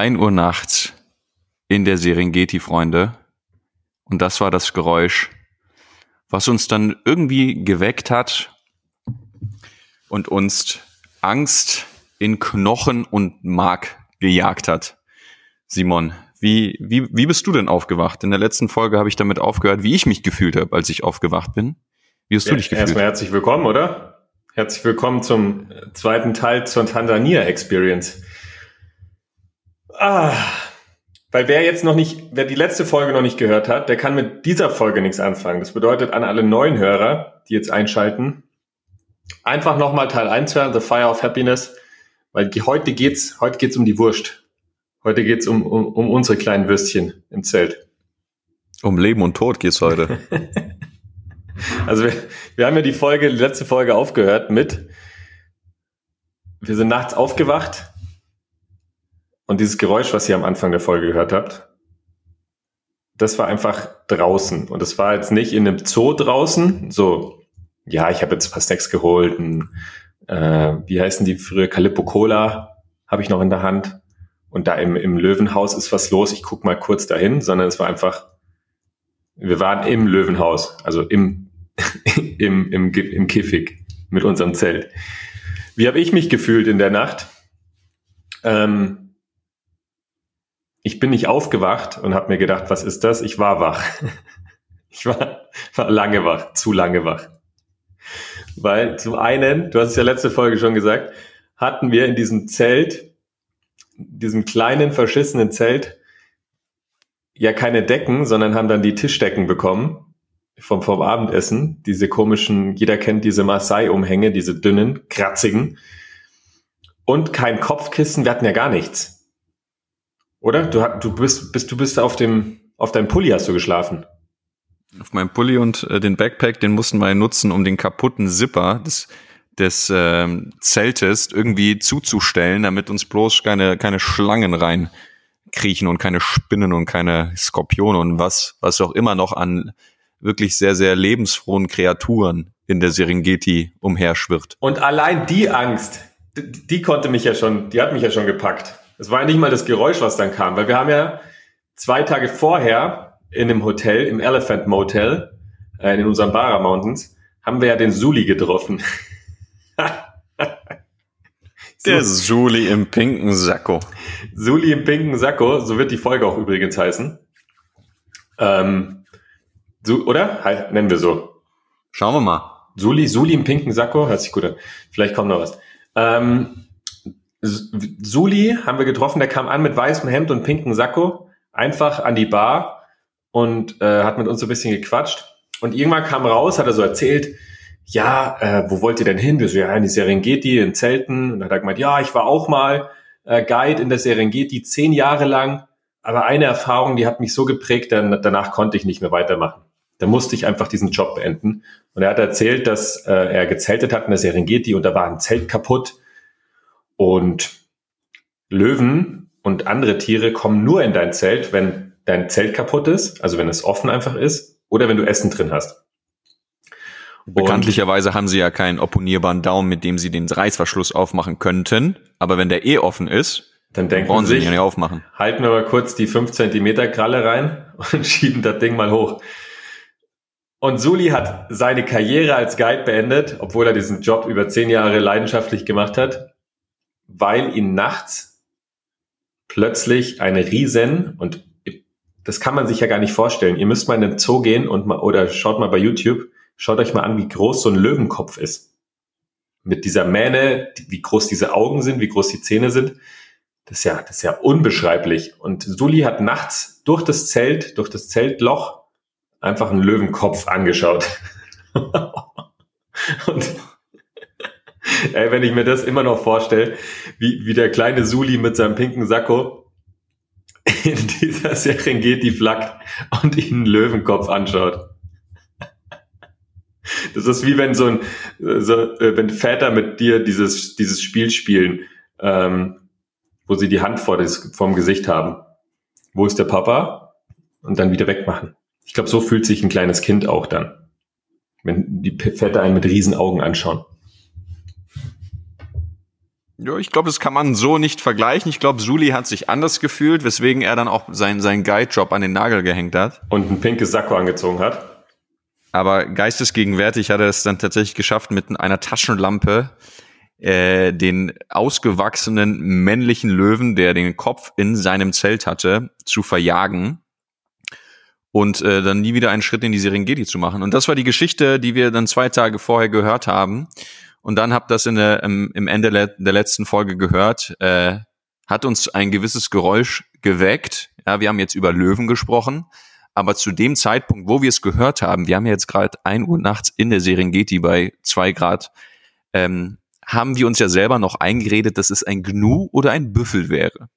1 Uhr nachts in der Serengeti, Freunde. Und das war das Geräusch, was uns dann irgendwie geweckt hat und uns Angst in Knochen und Mark gejagt hat. Simon, wie, wie, wie bist du denn aufgewacht? In der letzten Folge habe ich damit aufgehört, wie ich mich gefühlt habe, als ich aufgewacht bin. Wie hast ja, du dich gefühlt? Erstmal herzlich willkommen, oder? Herzlich willkommen zum zweiten Teil zur Tansania Experience. Ah, weil wer jetzt noch nicht, wer die letzte Folge noch nicht gehört hat, der kann mit dieser Folge nichts anfangen. Das bedeutet an alle neuen Hörer, die jetzt einschalten, einfach nochmal Teil 1 hören, The Fire of Happiness, weil heute geht's, heute geht's um die Wurst. Heute geht's um, um, um unsere kleinen Würstchen im Zelt. Um Leben und Tod geht's heute. also wir, wir haben ja die Folge, die letzte Folge aufgehört mit, wir sind nachts aufgewacht und dieses Geräusch, was ihr am Anfang der Folge gehört habt, das war einfach draußen. Und es war jetzt nicht in einem Zoo draußen, so, ja, ich habe jetzt ein paar Snacks geholt, ein, äh, wie heißen die früher, Calippo Cola habe ich noch in der Hand und da im, im Löwenhaus ist was los, ich guck mal kurz dahin, sondern es war einfach, wir waren im Löwenhaus, also im, im, im, im Kiffig mit unserem Zelt. Wie habe ich mich gefühlt in der Nacht? Ähm, ich bin nicht aufgewacht und habe mir gedacht, was ist das? Ich war wach. Ich war, war lange wach, zu lange wach. Weil zum einen, du hast es ja letzte Folge schon gesagt, hatten wir in diesem Zelt diesem kleinen, verschissenen Zelt ja keine Decken, sondern haben dann die Tischdecken bekommen vom, vom Abendessen. Diese komischen, jeder kennt diese Maasai-Umhänge, diese dünnen, kratzigen. Und kein Kopfkissen, wir hatten ja gar nichts. Oder? Du, du bist, bist, du bist auf dem, auf deinem Pulli hast du geschlafen. Auf meinem Pulli und äh, den Backpack, den mussten wir nutzen, um den kaputten Zipper des des ähm, Zeltes irgendwie zuzustellen, damit uns bloß keine, keine Schlangen rein kriechen und keine Spinnen und keine Skorpione und was, was auch immer noch an wirklich sehr, sehr lebensfrohen Kreaturen in der Serengeti umherschwirrt. Und allein die Angst, die, die konnte mich ja schon, die hat mich ja schon gepackt. Es war ja nicht mal das Geräusch, was dann kam, weil wir haben ja zwei Tage vorher in einem Hotel, im Elephant Motel, äh, in unseren Barra Mountains, haben wir ja den Suli getroffen. Der Suli im pinken Sakko. Suli im pinken Sakko, so wird die Folge auch übrigens heißen. Ähm, so, oder? He nennen wir so. Schauen wir mal. Suli, Suli im pinken Sakko, hört sich gut an. Vielleicht kommt noch was. Ähm, Suli haben wir getroffen, der kam an mit weißem Hemd und pinken Sakko, einfach an die Bar und äh, hat mit uns so ein bisschen gequatscht. Und irgendwann kam raus, hat er so erzählt, ja, äh, wo wollt ihr denn hin? Wir so, ja, in die Serengeti, in Zelten. Und dann hat er gemeint, ja, ich war auch mal äh, Guide in der Serengeti, zehn Jahre lang. Aber eine Erfahrung, die hat mich so geprägt, dann, danach konnte ich nicht mehr weitermachen. Da musste ich einfach diesen Job beenden. Und er hat erzählt, dass äh, er gezeltet hat in der Serengeti und da war ein Zelt kaputt. Und Löwen und andere Tiere kommen nur in dein Zelt, wenn dein Zelt kaputt ist, also wenn es offen einfach ist, oder wenn du Essen drin hast. Bekanntlicherweise haben sie ja keinen opponierbaren Daumen, mit dem sie den Reißverschluss aufmachen könnten. Aber wenn der eh offen ist, dann denken brauchen sie sich, nicht aufmachen. Halten wir mal kurz die 5 Zentimeter Kralle rein und schieben das Ding mal hoch. Und Suli hat seine Karriere als Guide beendet, obwohl er diesen Job über zehn Jahre leidenschaftlich gemacht hat, weil ihn nachts plötzlich eine Riesen und das kann man sich ja gar nicht vorstellen. Ihr müsst mal in den Zoo gehen und mal, oder schaut mal bei YouTube Schaut euch mal an, wie groß so ein Löwenkopf ist. Mit dieser Mähne, wie groß diese Augen sind, wie groß die Zähne sind. Das ist ja, das ist ja unbeschreiblich. Und Suli hat nachts durch das Zelt, durch das Zeltloch einfach einen Löwenkopf angeschaut. Und ey, wenn ich mir das immer noch vorstelle, wie, wie der kleine Suli mit seinem pinken Sakko in dieser Serengeti flackt und ihn einen Löwenkopf anschaut. Das ist wie wenn so ein, so, äh, wenn Väter mit dir dieses, dieses Spiel spielen, ähm, wo sie die Hand vor das, vorm Gesicht haben. Wo ist der Papa? Und dann wieder wegmachen. Ich glaube, so fühlt sich ein kleines Kind auch dann. Wenn die Väter einen mit riesen Augen anschauen. Ja, ich glaube, das kann man so nicht vergleichen. Ich glaube, Suli hat sich anders gefühlt, weswegen er dann auch seinen, seinen Guide-Job an den Nagel gehängt hat. Und ein pinkes Sakko angezogen hat. Aber geistesgegenwärtig hat er es dann tatsächlich geschafft, mit einer Taschenlampe äh, den ausgewachsenen männlichen Löwen, der den Kopf in seinem Zelt hatte, zu verjagen und äh, dann nie wieder einen Schritt in die Serengeti zu machen. Und das war die Geschichte, die wir dann zwei Tage vorher gehört haben. Und dann habt das in der, im, im Ende der letzten Folge gehört, äh, hat uns ein gewisses Geräusch geweckt. Ja, wir haben jetzt über Löwen gesprochen, aber zu dem Zeitpunkt, wo wir es gehört haben, wir haben ja jetzt gerade ein Uhr nachts in der Serengeti bei zwei Grad, ähm, haben wir uns ja selber noch eingeredet, dass es ein Gnu oder ein Büffel wäre.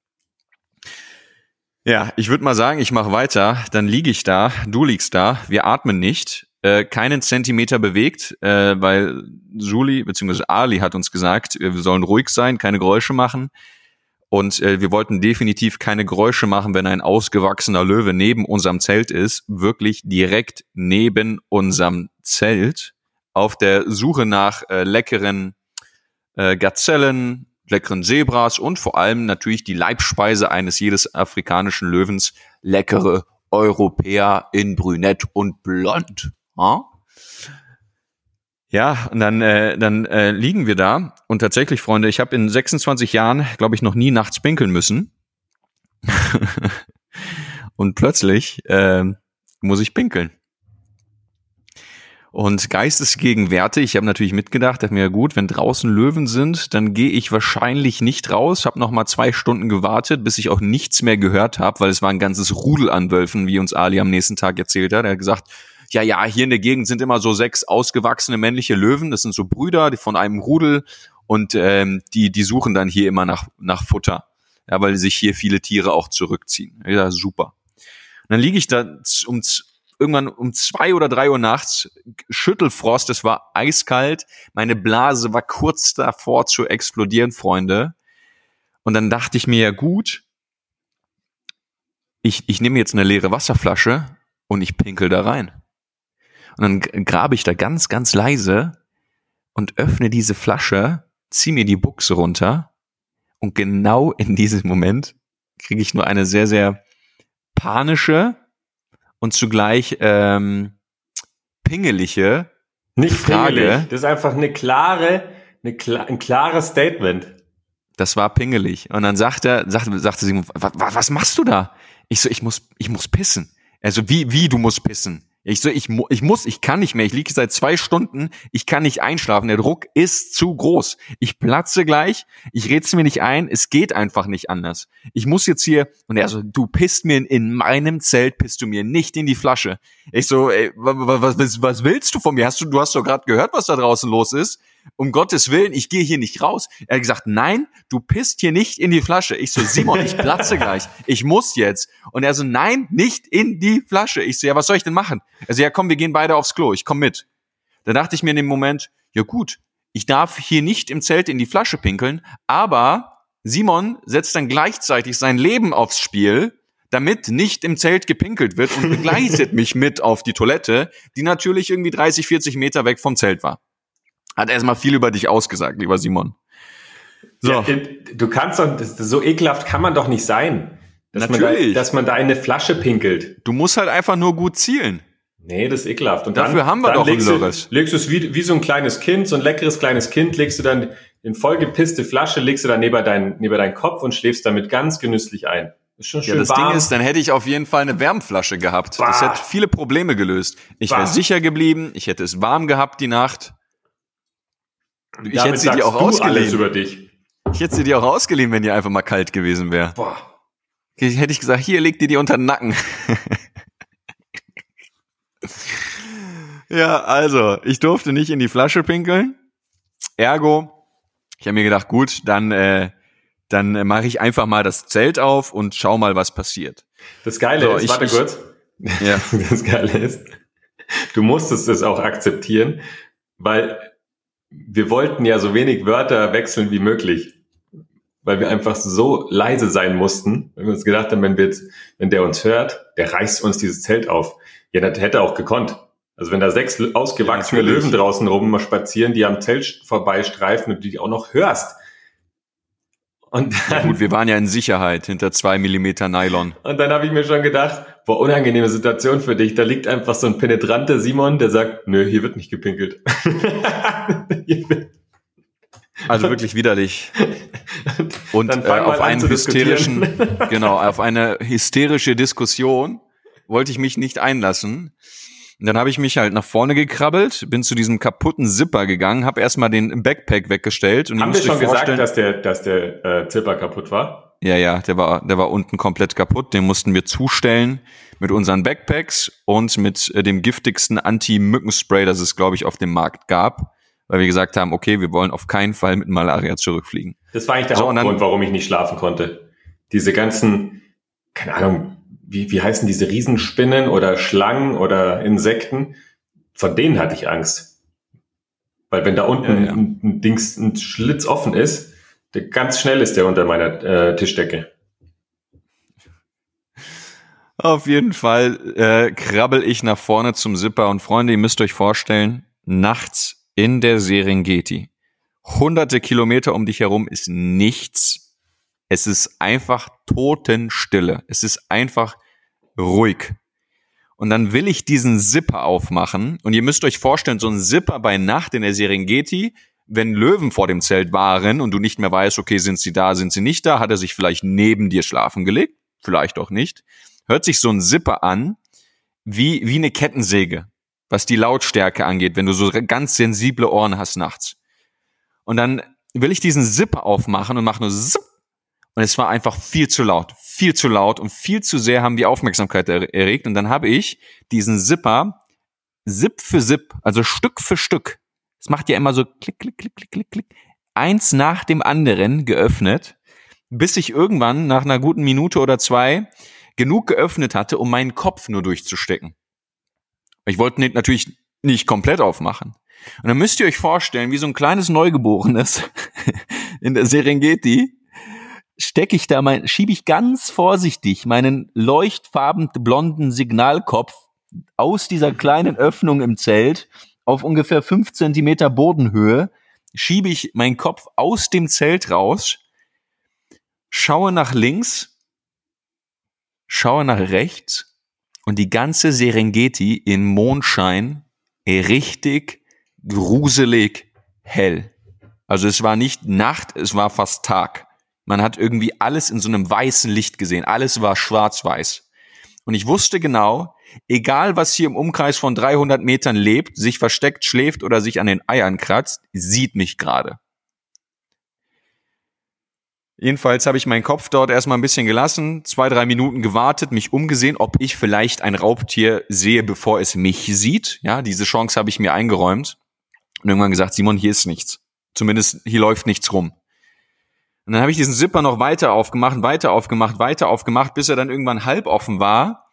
Ja, ich würde mal sagen, ich mache weiter, dann liege ich da, du liegst da, wir atmen nicht äh, keinen Zentimeter bewegt, äh, weil Juli bzw. Ali hat uns gesagt, wir sollen ruhig sein, keine Geräusche machen. Und äh, wir wollten definitiv keine Geräusche machen, wenn ein ausgewachsener Löwe neben unserem Zelt ist, wirklich direkt neben unserem Zelt, auf der Suche nach äh, leckeren äh, Gazellen, leckeren Zebras und vor allem natürlich die Leibspeise eines jedes afrikanischen Löwens, leckere Europäer in Brünett und Blond. Ja, ja und dann, äh, dann äh, liegen wir da. Und tatsächlich, Freunde, ich habe in 26 Jahren, glaube ich, noch nie nachts pinkeln müssen. und plötzlich äh, muss ich pinkeln. Und geistesgegenwärtig, ich habe natürlich mitgedacht, dachte mir, gut, wenn draußen Löwen sind, dann gehe ich wahrscheinlich nicht raus. Habe noch mal zwei Stunden gewartet, bis ich auch nichts mehr gehört habe, weil es war ein ganzes Rudel an Wölfen, wie uns Ali am nächsten Tag erzählt hat. Er hat gesagt, ja, ja, hier in der Gegend sind immer so sechs ausgewachsene männliche Löwen. Das sind so Brüder die von einem Rudel und ähm, die, die suchen dann hier immer nach, nach Futter. Ja, weil sich hier viele Tiere auch zurückziehen. Ja, super. Und dann liege ich da um irgendwann um zwei oder drei Uhr nachts, Schüttelfrost, es war eiskalt, meine Blase war kurz davor zu explodieren, Freunde. Und dann dachte ich mir ja gut, ich, ich nehme jetzt eine leere Wasserflasche und ich pinkel da rein. Und dann grabe ich da ganz, ganz leise und öffne diese Flasche, ziehe mir die Buchse runter und genau in diesem Moment kriege ich nur eine sehr, sehr panische und zugleich ähm, pingelige Nicht Frage. Pingelig. Das ist einfach eine klare, eine, ein klares Statement. Das war pingelig. Und dann sagt er, sagte, sagte sie, was, was machst du da? Ich so, ich muss, ich muss pissen. Also wie, wie du musst pissen? Ich so, ich, ich muss, ich kann nicht mehr. Ich liege seit zwei Stunden. Ich kann nicht einschlafen. Der Druck ist zu groß. Ich platze gleich. Ich red's mir nicht ein. Es geht einfach nicht anders. Ich muss jetzt hier, und er so, du pisst mir in meinem Zelt, pisst du mir nicht in die Flasche. Ich so, ey, was, was, was willst du von mir? Hast du, du hast doch gerade gehört, was da draußen los ist um Gottes Willen, ich gehe hier nicht raus. Er hat gesagt, nein, du pisst hier nicht in die Flasche. Ich so, Simon, ich platze gleich. Ich muss jetzt. Und er so, nein, nicht in die Flasche. Ich so, ja, was soll ich denn machen? Also, ja, komm, wir gehen beide aufs Klo. Ich komm mit. Da dachte ich mir in dem Moment, ja gut, ich darf hier nicht im Zelt in die Flasche pinkeln, aber Simon setzt dann gleichzeitig sein Leben aufs Spiel, damit nicht im Zelt gepinkelt wird und begleitet mich mit auf die Toilette, die natürlich irgendwie 30, 40 Meter weg vom Zelt war. Hat erstmal viel über dich ausgesagt, lieber Simon. So. Ja, du kannst doch, so ekelhaft kann man doch nicht sein. Dass Natürlich. Man da, dass man da eine Flasche pinkelt. Du musst halt einfach nur gut zielen. Nee, das ist ekelhaft. Und Dafür dann, haben wir dann doch legst Lörres. Du, legst du es wie, wie so ein kleines Kind, so ein leckeres kleines Kind, legst du dann in vollgepisste Flasche, legst du dann neben deinen, neben deinen Kopf und schläfst damit ganz genüsslich ein. Ist schon schön ja, das warm. Ding ist, dann hätte ich auf jeden Fall eine Wärmflasche gehabt. Bah. Das hätte viele Probleme gelöst. Ich wäre sicher geblieben, ich hätte es warm gehabt die Nacht. Ich Damit hätte sie dir auch ausgeliehen. über dich. Ich hätte sie dir auch ausgeliehen, wenn die einfach mal kalt gewesen wäre. Boah. Hätte ich gesagt, hier leg dir die unter den Nacken. ja, also, ich durfte nicht in die Flasche pinkeln. Ergo, ich habe mir gedacht, gut, dann, äh, dann äh, mache ich einfach mal das Zelt auf und schau mal, was passiert. Das Geile so, ist, ich, warte ich, kurz. Ja. Das Geile ist, du musstest es auch akzeptieren, weil wir wollten ja so wenig Wörter wechseln wie möglich, weil wir einfach so leise sein mussten, wenn wir uns gedacht haben, wenn wir jetzt, wenn der uns hört, der reißt uns dieses Zelt auf. Ja, das hätte auch gekonnt. Also wenn da sechs ausgewachsene ja, Löwen draußen rum spazieren, die am Zelt vorbeistreifen und du die auch noch hörst, Und Ja, dann, gut, wir waren ja in Sicherheit hinter zwei Millimeter Nylon. und dann habe ich mir schon gedacht, boah, unangenehme Situation für dich. Da liegt einfach so ein penetranter Simon, der sagt, nö, hier wird nicht gepinkelt. Also wirklich widerlich. Und äh, auf einen hysterischen, genau, auf eine hysterische Diskussion wollte ich mich nicht einlassen. Und dann habe ich mich halt nach vorne gekrabbelt, bin zu diesem kaputten Zipper gegangen, habe erstmal den Backpack weggestellt und Haben wir schon gesagt, dass der, dass der äh, Zipper kaputt war? ja, ja, der war, der war unten komplett kaputt. Den mussten wir zustellen mit unseren Backpacks und mit äh, dem giftigsten Anti-Mückenspray, das es, glaube ich, auf dem Markt gab, weil wir gesagt haben, okay, wir wollen auf keinen Fall mit Malaria zurückfliegen. Das war eigentlich der So, und dann- Hauptgrund, warum ich nicht schlafen konnte. Diese ganzen, keine Ahnung, wie, wie heißen diese Riesenspinnen oder Schlangen oder Insekten? Von denen hatte ich Angst. Weil wenn da unten Ja, ja. Ein, ein Dings, ein Schlitz offen ist, der, ganz schnell ist der unter meiner äh, Tischdecke. Auf jeden Fall äh, krabbel ich nach vorne zum Zipper und Freunde, ihr müsst euch vorstellen, nachts in der Serengeti. Hunderte Kilometer um dich herum ist nichts. Es ist einfach Totenstille. Es ist einfach ruhig. Und dann will ich diesen Zipper aufmachen und ihr müsst euch vorstellen, so ein Zipper bei Nacht in der Serengeti, wenn Löwen vor dem Zelt waren und du nicht mehr weißt, okay, sind sie da, sind sie nicht da, hat er sich vielleicht neben dir schlafen gelegt, vielleicht auch nicht hört sich so ein Zipper an wie, wie eine Kettensäge, was die Lautstärke angeht, wenn du so ganz sensible Ohren hast nachts. Und dann will ich diesen Zipper aufmachen und mache nur Zip. Und es war einfach viel zu laut, viel zu laut und viel zu sehr haben die Aufmerksamkeit er erregt. Und dann habe ich diesen Zipper Zip für Zip, also Stück für Stück. Es macht ja immer so klick, klick, klick, klick, klick, klick. Eins nach dem anderen geöffnet, bis ich irgendwann nach einer guten Minute oder zwei genug geöffnet hatte, um meinen Kopf nur durchzustecken. Ich wollte natürlich nicht komplett aufmachen. Und dann müsst ihr euch vorstellen, wie so ein kleines Neugeborenes in der Serengeti stecke ich da mein, schiebe ich ganz vorsichtig meinen leuchtfarben blonden Signalkopf aus dieser kleinen Öffnung im Zelt auf ungefähr fünf Zentimeter Bodenhöhe, schiebe ich meinen Kopf aus dem Zelt raus, schaue nach links schaue nach rechts und die ganze Serengeti in Mondschein richtig gruselig hell. Also es war nicht Nacht, es war fast Tag. Man hat irgendwie alles in so einem weißen Licht gesehen. Alles war schwarz-weiß. Und ich wusste genau, egal was hier im Umkreis von 300 Metern lebt, sich versteckt, schläft oder sich an den Eiern kratzt, sieht mich gerade. Jedenfalls habe ich meinen Kopf dort erstmal ein bisschen gelassen, zwei, drei Minuten gewartet, mich umgesehen, ob ich vielleicht ein Raubtier sehe, bevor es mich sieht. Ja, diese Chance habe ich mir eingeräumt und irgendwann gesagt, Simon, hier ist nichts. Zumindest hier läuft nichts rum. Und dann habe ich diesen Zipper noch weiter aufgemacht, weiter aufgemacht, weiter aufgemacht, bis er dann irgendwann halb offen war.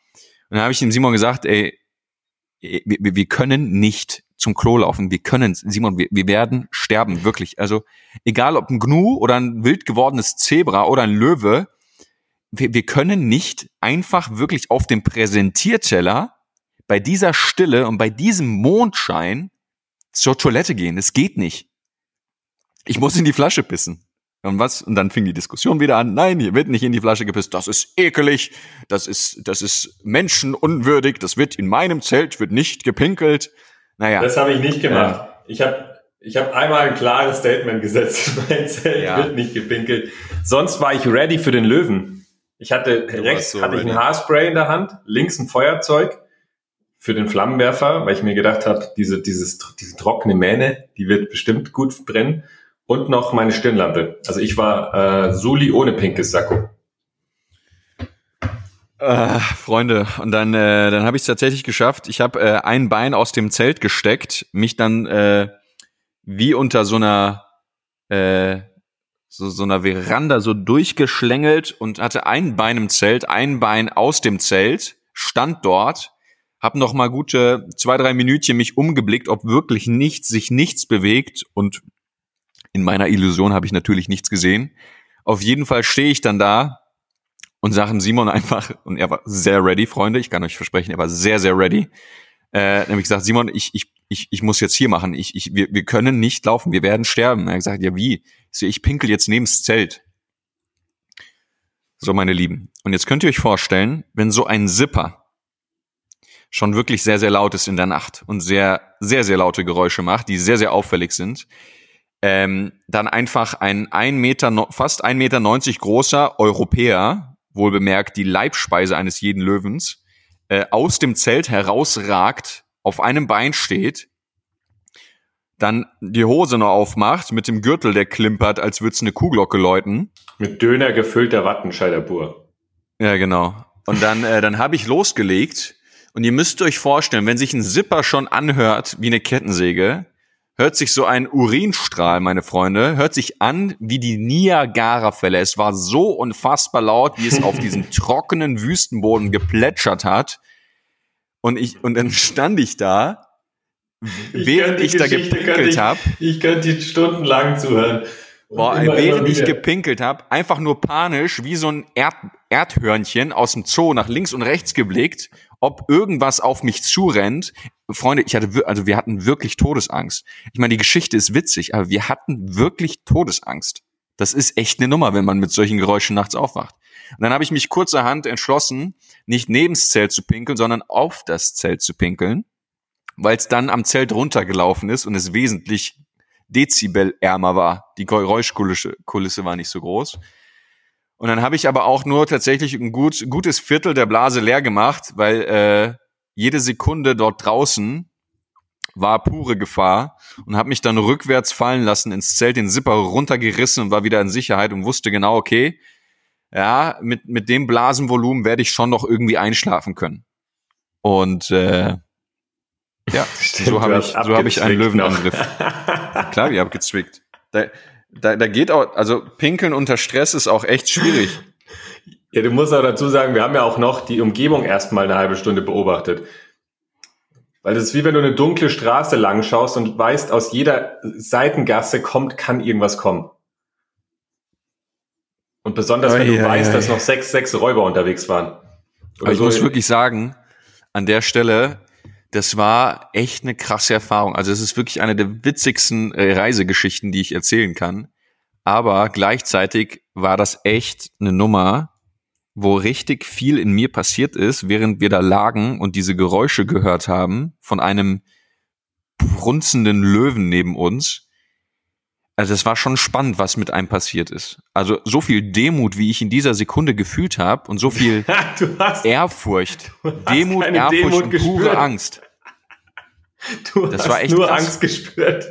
Und dann habe ich dem Simon gesagt, ey, wir, wir können nicht zum Klo laufen. Wir können, Simon, wir, wir werden sterben, wirklich. Also egal ob ein Gnu oder ein wild gewordenes Zebra oder ein Löwe, wir, wir können nicht einfach wirklich auf dem Präsentierteller bei dieser Stille und bei diesem Mondschein zur Toilette gehen. Das geht nicht. Ich muss in die Flasche pissen. Und was? Und dann fing die Diskussion wieder an. Nein, hier wird nicht in die Flasche gepisst. Das ist ekelig. Das ist, das ist menschenunwürdig. Das wird in meinem Zelt wird nicht gepinkelt. Naja. Das habe ich nicht gemacht. Ich habe ich hab einmal ein klares Statement gesetzt. Mein Zelt Ja. wird nicht gepinkelt. Sonst war ich ready für den Löwen. Ich hatte Du rechts so hatte ich ein. Haarspray in der Hand, links ein Feuerzeug für den Flammenwerfer, weil ich mir gedacht habe, diese, dieses, diese trockene Mähne, die wird bestimmt gut brennen. Und noch meine Stirnlampe. Also ich war äh, Suli ohne pinkes Sakko. Äh, Freunde, und dann, äh, dann habe ich es tatsächlich geschafft. Ich habe äh, ein Bein aus dem Zelt gesteckt, mich dann äh, wie unter so einer äh, so, so einer Veranda so durchgeschlängelt und hatte ein Bein im Zelt, ein Bein aus dem Zelt, stand dort, hab noch mal gute zwei, drei Minütchen mich umgeblickt, ob wirklich nichts, sich nichts bewegt und in meiner Illusion habe ich natürlich nichts gesehen. Auf jeden Fall stehe ich dann da und sagen Simon einfach, und er war sehr ready, Freunde, ich kann euch versprechen, er war sehr, sehr ready. Äh, nämlich gesagt, Simon, ich, ich, ich, ich muss jetzt hier machen. Ich, ich, wir, wir können nicht laufen, wir werden sterben. Er hat gesagt, ja wie? Ich, so, ich pinkel jetzt neben's Zelt. So, meine Lieben. Und jetzt könnt ihr euch vorstellen, wenn so ein Zipper schon wirklich sehr, sehr laut ist in der Nacht und sehr, sehr, sehr laute Geräusche macht, die sehr, sehr auffällig sind, ähm, dann einfach ein ein Meter, fast ein Meter neunzig großer Europäer, wohl bemerkt die Leibspeise eines jeden Löwens, äh, aus dem Zelt herausragt, auf einem Bein steht, dann die Hose noch aufmacht, mit dem Gürtel, der klimpert, als würde es eine Kuhglocke läuten. Mit Döner gefüllter Wattenscheider pur. Ja, genau. Und dann, äh, dann habe ich losgelegt und ihr müsst euch vorstellen, wenn sich ein Zipper schon anhört wie eine Kettensäge, hört sich so ein Urinstrahl, meine Freunde, hört sich an wie die Niagara-Fälle. Es war so unfassbar laut, wie es auf diesem trockenen Wüstenboden geplätschert hat. Und ich, und dann stand ich da, Ich während ich die da Geschichte gepinkelt habe. Ich könnte die stundenlang zuhören. Boah, immer, während immer ich gepinkelt habe, einfach nur panisch wie so ein Erd Erdhörnchen aus dem Zoo nach links und rechts geblickt, ob irgendwas auf mich zurennt. Freunde, ich hatte, also wir hatten wirklich Todesangst. Ich meine, die Geschichte ist witzig, aber wir hatten wirklich Todesangst. Das ist echt eine Nummer, wenn man mit solchen Geräuschen nachts aufwacht. Und dann habe ich mich kurzerhand entschlossen, nicht nebens Zelt zu pinkeln, sondern auf das Zelt zu pinkeln, weil es dann am Zelt runtergelaufen ist und es wesentlich dezibelärmer war. Die Geräuschkulisse Kulisse war nicht so groß. Und dann habe ich aber auch nur tatsächlich ein gut, gutes Viertel der Blase leer gemacht, weil äh, jede Sekunde dort draußen war pure Gefahr und habe mich dann rückwärts fallen lassen ins Zelt, den Zipper runtergerissen und war wieder in Sicherheit und wusste genau, okay, ja, mit, mit dem Blasenvolumen werde ich schon noch irgendwie einschlafen können. Und äh, ja, Stimmt, so habe ich, so hab ich einen. Löwenangriff. Klar, ihr habt gezwickt. Da, da, da geht auch, also pinkeln unter Stress ist auch echt schwierig. Ja, du musst auch dazu sagen, wir haben ja auch noch die Umgebung erstmal eine halbe Stunde beobachtet. Weil das ist wie wenn du eine dunkle Straße lang schaust und weißt, aus jeder Seitengasse kommt, kann irgendwas kommen. Und besonders, wenn Ui, du weißt, ui. dass noch sechs, sechs Räuber unterwegs waren. Aber ich muss wirklich sagen, an der Stelle, das war echt eine krasse Erfahrung. Also es ist wirklich eine der witzigsten äh, Reisegeschichten, die ich erzählen kann. Aber gleichzeitig war das echt eine Nummer, wo richtig viel in mir passiert ist, während wir da lagen und diese Geräusche gehört haben von einem brunzenden Löwen neben uns. Also es war schon spannend, was mit einem passiert ist. Also so viel Demut, wie ich in dieser Sekunde gefühlt habe und so viel du hast, Ehrfurcht, Demut, Ehrfurcht Demut und gespürt. pure Angst. du das hast war echt nur krass. Angst gespürt.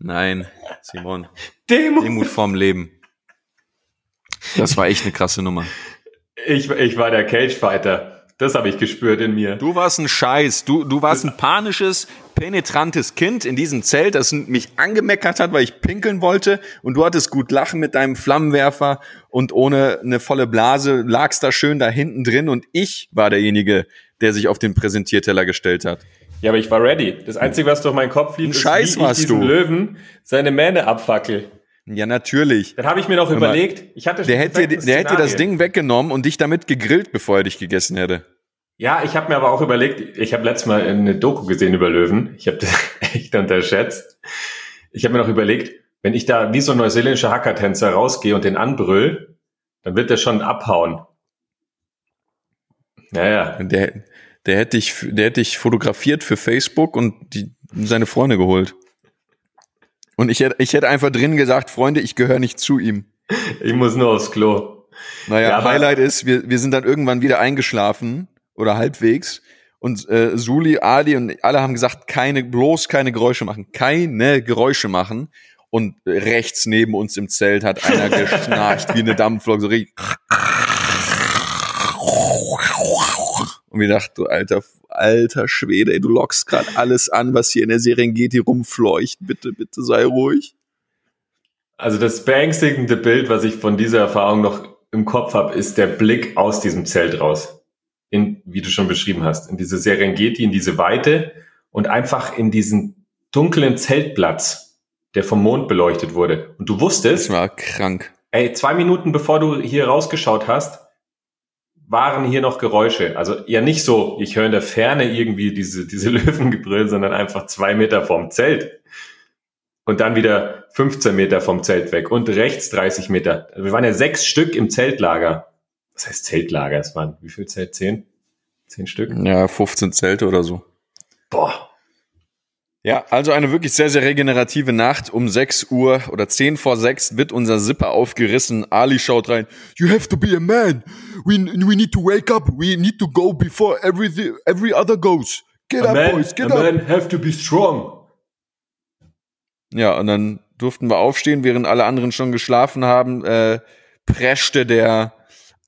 Nein, Simon, Demut. Demut vorm Leben. Das war echt eine krasse Nummer. Ich, ich war der Cage-Fighter. Das habe ich gespürt in mir. Du warst ein Scheiß. Du, du warst ein panisches, penetrantes Kind in diesem Zelt, das mich angemeckert hat, weil ich pinkeln wollte. Und du hattest gut lachen mit deinem Flammenwerfer und ohne eine volle Blase lagst da schön da hinten drin. Und ich war derjenige, der sich auf den Präsentierteller gestellt hat. Ja, aber ich war ready. Das Einzige, was durch meinen Kopf lief, Ein ist, Scheiß wie ich diesem du. Löwen seine Mähne abfackel. Ja, natürlich. Dann habe ich mir noch überlegt, ich hatte Der hätte, dir, der hätte dir das. Ding weggenommen und dich damit gegrillt, bevor er dich gegessen hätte. Ja, ich habe mir aber auch überlegt, ich habe letztes Mal eine Doku gesehen über Löwen. Ich habe das echt unterschätzt. Ich habe mir noch überlegt, wenn ich da wie so ein neuseeländischer Hackertänzer rausgehe und den anbrüll, dann wird der schon abhauen. Naja, Der, der, hätte dich, der hätte dich fotografiert für Facebook und die, seine Freunde geholt. Und ich hätte, ich hätte einfach drin gesagt, Freunde, ich gehöre nicht zu ihm. ich muss nur aufs Klo. Naja, Ja, Highlight ist, wir, wir sind dann irgendwann wieder eingeschlafen oder halbwegs. Und äh, Suli, Ali und alle haben gesagt, keine, bloß keine Geräusche machen, keine Geräusche machen. Und rechts neben uns im Zelt hat einer geschnarcht wie eine Dampflok, so richtig. Und wir dachten, du alter, alter Schwede, ey, du lockst gerade alles an, was hier in der Serengeti rumfleucht. Bitte, bitte sei ruhig. Also das beängstigende Bild, was ich von dieser Erfahrung noch im Kopf habe, ist der Blick aus diesem Zelt raus. In, wie du schon beschrieben hast, in diese Serengeti, in diese Weite und einfach in diesen dunklen Zeltplatz, der vom Mond beleuchtet wurde. Und du Das wusstest, war krank. ey, zwei Minuten bevor du hier rausgeschaut hast, waren hier noch Geräusche. Also ja nicht so, ich höre in der Ferne irgendwie diese, diese Löwengebrüll, sondern einfach zwei Meter vom Zelt. Und dann wieder 15 Meter vom Zelt weg und rechts 30 Meter. Wir waren ja sechs Stück im Zeltlager. was heißt Zeltlager? Es waren wie viel Zelt? Zehn? Zehn Stück? Ja, 15 Zelte oder so. Boah. Ja, also eine wirklich sehr, sehr regenerative Nacht. Um 6 Uhr oder 10 vor 6 wird unser Zipper aufgerissen. Ali schaut rein. You have to be a man. We, we need to wake up. We need to go before every, every other goes. Get a up, man, boys, get a up. man have to be strong. Ja, und dann durften wir aufstehen, während alle anderen schon geschlafen haben. Äh, preschte der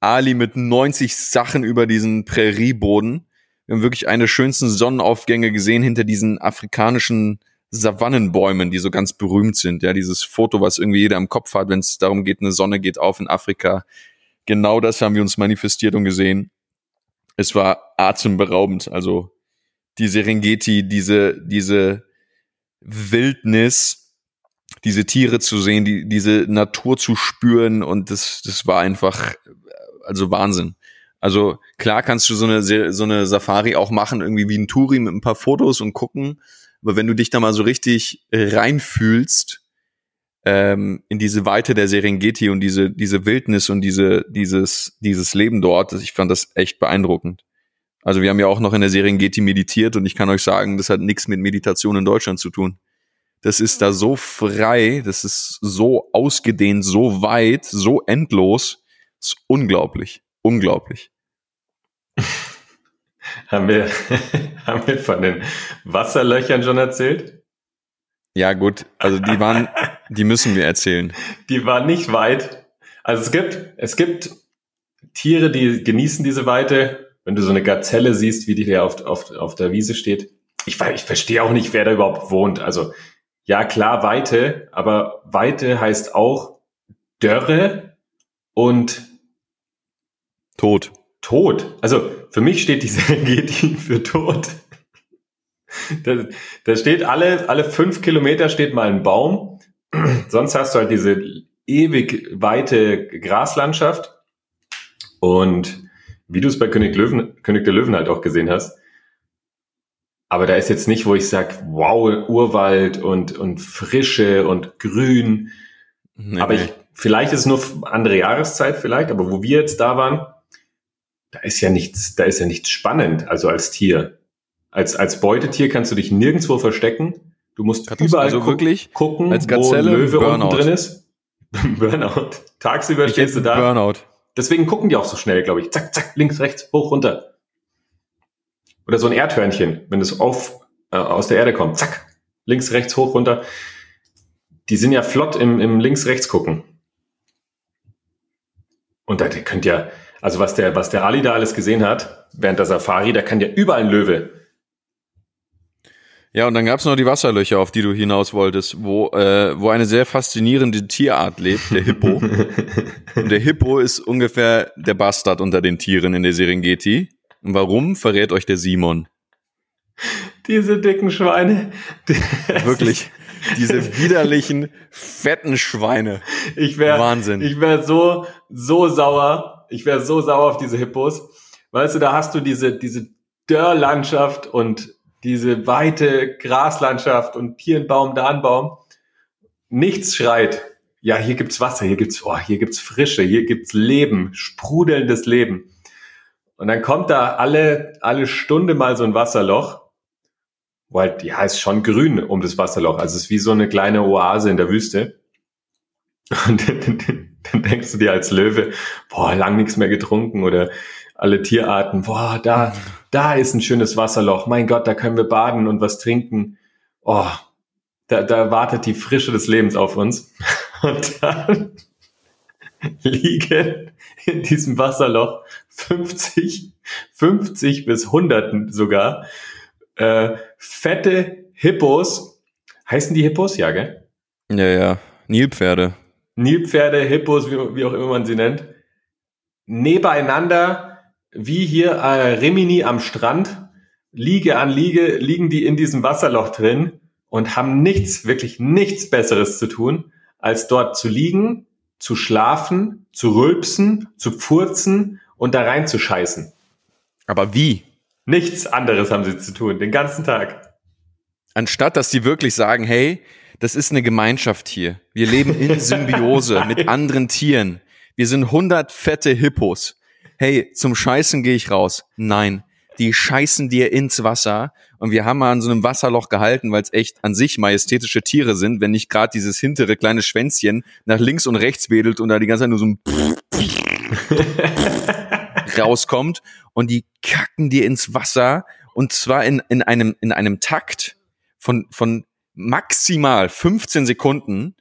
Ali mit 90 Sachen über diesen Prärieboden. Wir haben wirklich eine schönsten Sonnenaufgänge gesehen hinter diesen afrikanischen Savannenbäumen, die so ganz berühmt sind. Ja, dieses Foto, was irgendwie jeder im Kopf hat, wenn es darum geht, eine Sonne geht auf in Afrika. Genau das haben wir uns manifestiert und gesehen. Es war atemberaubend. Also die Serengeti, diese, diese Wildnis, diese Tiere zu sehen, die, diese Natur zu spüren und das, das war einfach, also Wahnsinn. Also klar kannst du so eine, so eine Safari auch machen, irgendwie wie ein Touri mit ein paar Fotos und gucken. Aber wenn du dich da mal so richtig reinfühlst, ähm, in diese Weite der Serengeti und diese, diese Wildnis und diese, dieses, dieses Leben dort, ich fand das echt beeindruckend. Also wir haben ja auch noch in der Serengeti meditiert und ich kann euch sagen, das hat nichts mit Meditation in Deutschland zu tun. Das ist da so frei, das ist so ausgedehnt, so weit, so endlos. Das ist unglaublich, unglaublich. haben, wir, haben wir von den Wasserlöchern schon erzählt? Ja, gut. Also die waren, die müssen wir erzählen. Die waren nicht weit. Also es gibt, es gibt Tiere, die genießen diese Weite. Wenn du so eine Gazelle siehst, wie die da auf, auf, auf der Wiese steht. Ich, ich verstehe auch nicht, wer da überhaupt wohnt. Also ja, klar, Weite, aber Weite heißt auch Dörre und Tod. Tod. Also für mich steht die Serengeti für Tod. Da, da steht alle, alle fünf Kilometer steht mal ein Baum. Sonst hast du halt diese ewig weite Graslandschaft. Und wie du es bei König, Löwen, König der Löwen halt auch gesehen hast. Aber da ist jetzt nicht, wo ich sag, wow, Urwald und, und Frische und Grün. Nee, aber ich, vielleicht ist es nur andere Jahreszeit vielleicht, aber wo wir jetzt da waren, da ist ja nichts, da ist ja nichts spannend, also als Tier. Als, als Beutetier kannst du dich nirgendwo verstecken. Du musst überall also gu wirklich gucken, als Gazelle wo Löwe Burnout. unten drin ist. Burnout. Tagsüber Ich stehst du da. Burnout. Deswegen gucken die auch so schnell, glaube ich. Zack, zack, links, rechts, hoch, runter. Oder so ein Erdhörnchen, wenn es auf, äh, aus der Erde kommt. Zack, links, rechts, hoch, runter. Die sind ja flott im, im links-rechts gucken. Und da könnt ja, also was der, was der Ali da alles gesehen hat, während der Safari, da kann ja überall ein Löwe. Ja, und dann gab's noch die Wasserlöcher, auf die du hinaus wolltest, wo, äh, wo eine sehr faszinierende Tierart lebt, der Hippo. und der Hippo ist ungefähr der Bastard unter den Tieren in der Serengeti. Und warum, verrät euch der Simon. Diese dicken Schweine. Die- Wirklich. Diese widerlichen, fetten Schweine. Ich wäre Wahnsinn. Ich wäre so so sauer. Ich wäre so sauer auf diese Hippos. Weißt du, da hast du diese diese Dörrlandschaft und diese weite Graslandschaft und hier ein Baum, da ein Baum. Nichts schreit. Ja, hier gibt's Wasser, hier gibt's oh, hier gibt's Frische, hier gibt's Leben, sprudelndes Leben. Und dann kommt da alle alle Stunde mal so ein Wasserloch halt, ja, ist schon grün um das Wasserloch. Also es ist wie so eine kleine Oase in der Wüste. Und dann, denkst du dir als Löwe, boah, lang nichts mehr getrunken oder alle Tierarten, boah, da, da ist ein schönes Wasserloch. Mein Gott, da können wir baden und was trinken. Oh, da, da wartet die Frische des Lebens auf uns. Und dann liegen in diesem Wasserloch 50, 50 bis Hunderten sogar äh, fette Hippos. Heißen die Hippos? Ja, gell? Ja, ja. Nilpferde. Nilpferde, Hippos, wie, wie auch immer man sie nennt. Nebeneinander, wie hier äh, Rimini am Strand, Liege an Liege, liegen die in diesem Wasserloch drin und haben nichts, wirklich nichts Besseres zu tun, als dort zu liegen, zu schlafen, zu rülpsen, zu pfurzen und da rein zu scheißen. Aber wie? Nichts anderes haben sie zu tun, den ganzen Tag. Anstatt, dass die wirklich sagen, hey, das ist eine Gemeinschaft hier. Wir leben in Symbiose mit anderen Tieren. Wir sind 100 fette Hippos. hey, zum Scheißen gehe ich raus. Nein, die scheißen dir ins Wasser. Und wir haben mal an so einem Wasserloch gehalten, weil es echt an sich majestätische Tiere sind, wenn nicht gerade dieses hintere kleine Schwänzchen nach links und rechts wedelt und da die ganze Zeit nur so ein rauskommt und die kacken dir ins Wasser und zwar in, in einem, in einem Takt von, von maximal 15 Sekunden,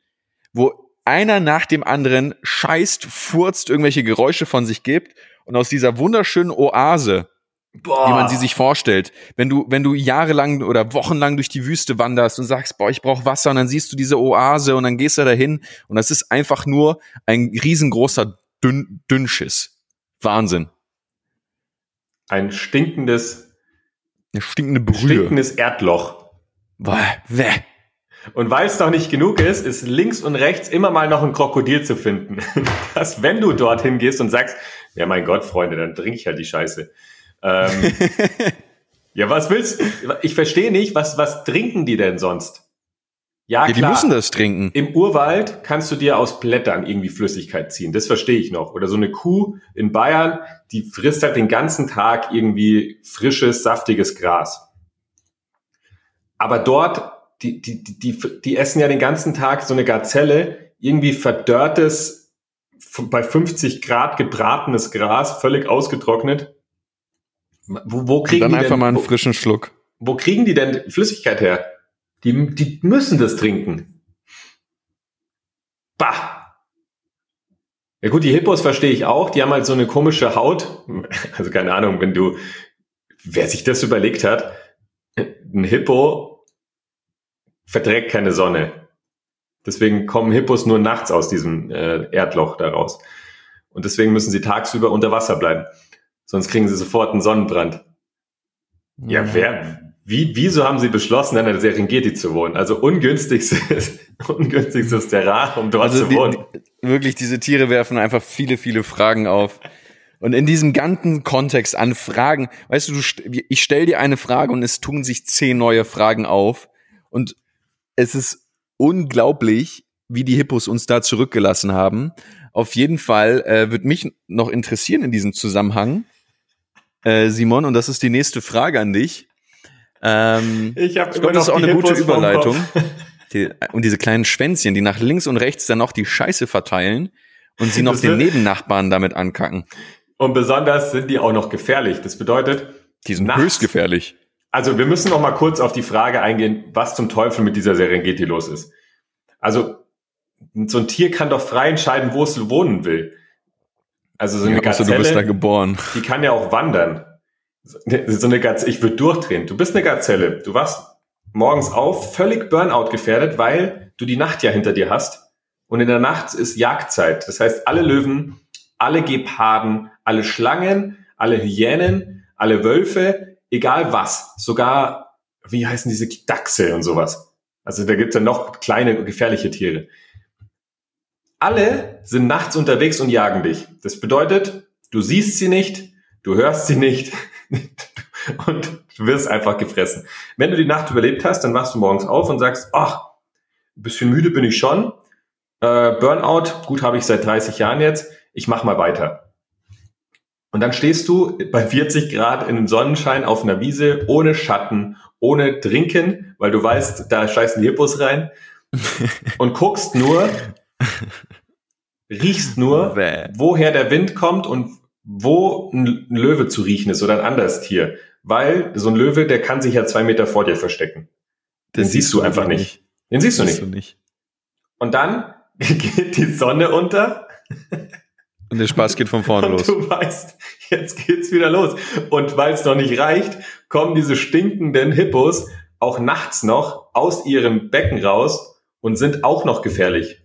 wo einer nach dem anderen scheißt, furzt, irgendwelche Geräusche von sich gibt und aus dieser wunderschönen Oase, boah. wie man sie sich vorstellt, wenn du, wenn du jahrelang oder wochenlang durch die Wüste wanderst und sagst, boah, ich brauche Wasser und dann siehst du diese Oase und dann gehst du dahin und das ist einfach nur ein riesengroßer Dünn Dünnschiss. Wahnsinn. Ein stinkendes, eine stinkende Brühe. Stinkendes Erdloch. Boah, Bäh. Und weil es noch nicht genug ist, ist links und rechts immer mal noch ein Krokodil zu finden. Dass wenn du dorthin gehst und sagst, ja mein Gott, Freunde, dann trinke ich halt die Scheiße. Ähm, ja, was willst Ich verstehe nicht, was, was trinken die denn sonst? Ja, ja klar, die müssen das trinken. Im Urwald kannst du dir aus Blättern irgendwie Flüssigkeit ziehen. Das verstehe ich noch. Oder so eine Kuh in Bayern, die frisst halt den ganzen Tag irgendwie frisches, saftiges Gras. Aber dort, die, die, die, die essen ja den ganzen Tag so eine Gazelle, irgendwie verdörrtes, bei 50 Grad gebratenes Gras, völlig ausgetrocknet. Wo, wo kriegen Und dann die einfach denn, mal einen frischen Schluck. Wo kriegen die denn Flüssigkeit her? Die, die müssen das trinken. Bah! Ja gut, die Hippos verstehe ich auch. Die haben halt so eine komische Haut. Also keine Ahnung, wenn du, wer sich das überlegt hat, ein Hippo verträgt keine Sonne. Deswegen kommen Hippos nur nachts aus diesem äh, Erdloch daraus. Und deswegen müssen sie tagsüber unter Wasser bleiben. Sonst kriegen sie sofort einen Sonnenbrand. Ja, mhm. wer, wie, wieso haben Sie beschlossen, in der Serengeti zu wohnen? Also ungünstigstes, ungünstigstes Terrain, um dort also zu die, wohnen. wirklich, diese Tiere werfen einfach viele, viele Fragen auf. Und in diesem ganzen Kontext an Fragen, weißt du, du ich stell dir eine Frage und es tun sich zehn neue Fragen auf. Und es ist unglaublich, wie die Hippos uns da zurückgelassen haben. Auf jeden Fall äh, wird mich noch interessieren in diesem Zusammenhang, äh, Simon, und das ist die nächste Frage an dich. Ähm, ich habe glaube, das ist auch eine gute Überleitung. Die, und diese kleinen Schwänzchen, die nach links und rechts dann noch die Scheiße verteilen und sie noch den Nebennachbarn damit ankacken. Und besonders sind die auch noch gefährlich. Das bedeutet, die sind nachts, höchst gefährlich. Also wir müssen noch mal kurz auf die Frage eingehen, was zum Teufel mit dieser Serengeti los ist. Also so ein Tier kann doch frei entscheiden, wo es wohnen will. Also so eine ja, Gazelle, du bist da geboren. die kann ja auch wandern. So eine Gazelle, ich würde durchdrehen. Du bist eine Gazelle. Du wachst morgens auf, völlig Burnout gefährdet, weil du die Nacht ja hinter dir hast. Und in der Nacht ist Jagdzeit. Das heißt, alle Löwen, alle Geparden, alle Schlangen, alle Hyänen, alle Wölfe, egal was, sogar, wie heißen diese Dachse und sowas. Also da gibt's ja noch kleine, gefährliche Tiere. Alle sind nachts unterwegs und jagen dich. Das bedeutet, du siehst sie nicht, du hörst sie nicht, und du wirst einfach gefressen. Wenn du die Nacht überlebt hast, dann wachst du morgens auf und sagst, ach, ein bisschen müde bin ich schon. Äh, Burnout, gut habe ich seit 30 Jahren jetzt, ich mach mal weiter. Und dann stehst du bei 40 Grad in einem Sonnenschein auf einer Wiese, ohne Schatten, ohne Trinken, weil du weißt, da scheißen die Hippos rein und guckst nur, riechst nur, woher der Wind kommt und wo ein Löwe zu riechen ist oder ein anderes Tier. Weil so ein Löwe, der kann sich ja zwei Meter vor dir verstecken. Den das siehst du einfach nicht. nicht. Den siehst du nicht. du nicht. Und dann geht die Sonne unter. Und der Spaß geht von vorne los. Und du weißt, jetzt geht's wieder los. Und weil es noch nicht reicht, kommen diese stinkenden Hippos auch nachts noch aus ihrem Becken raus und sind auch noch gefährlich.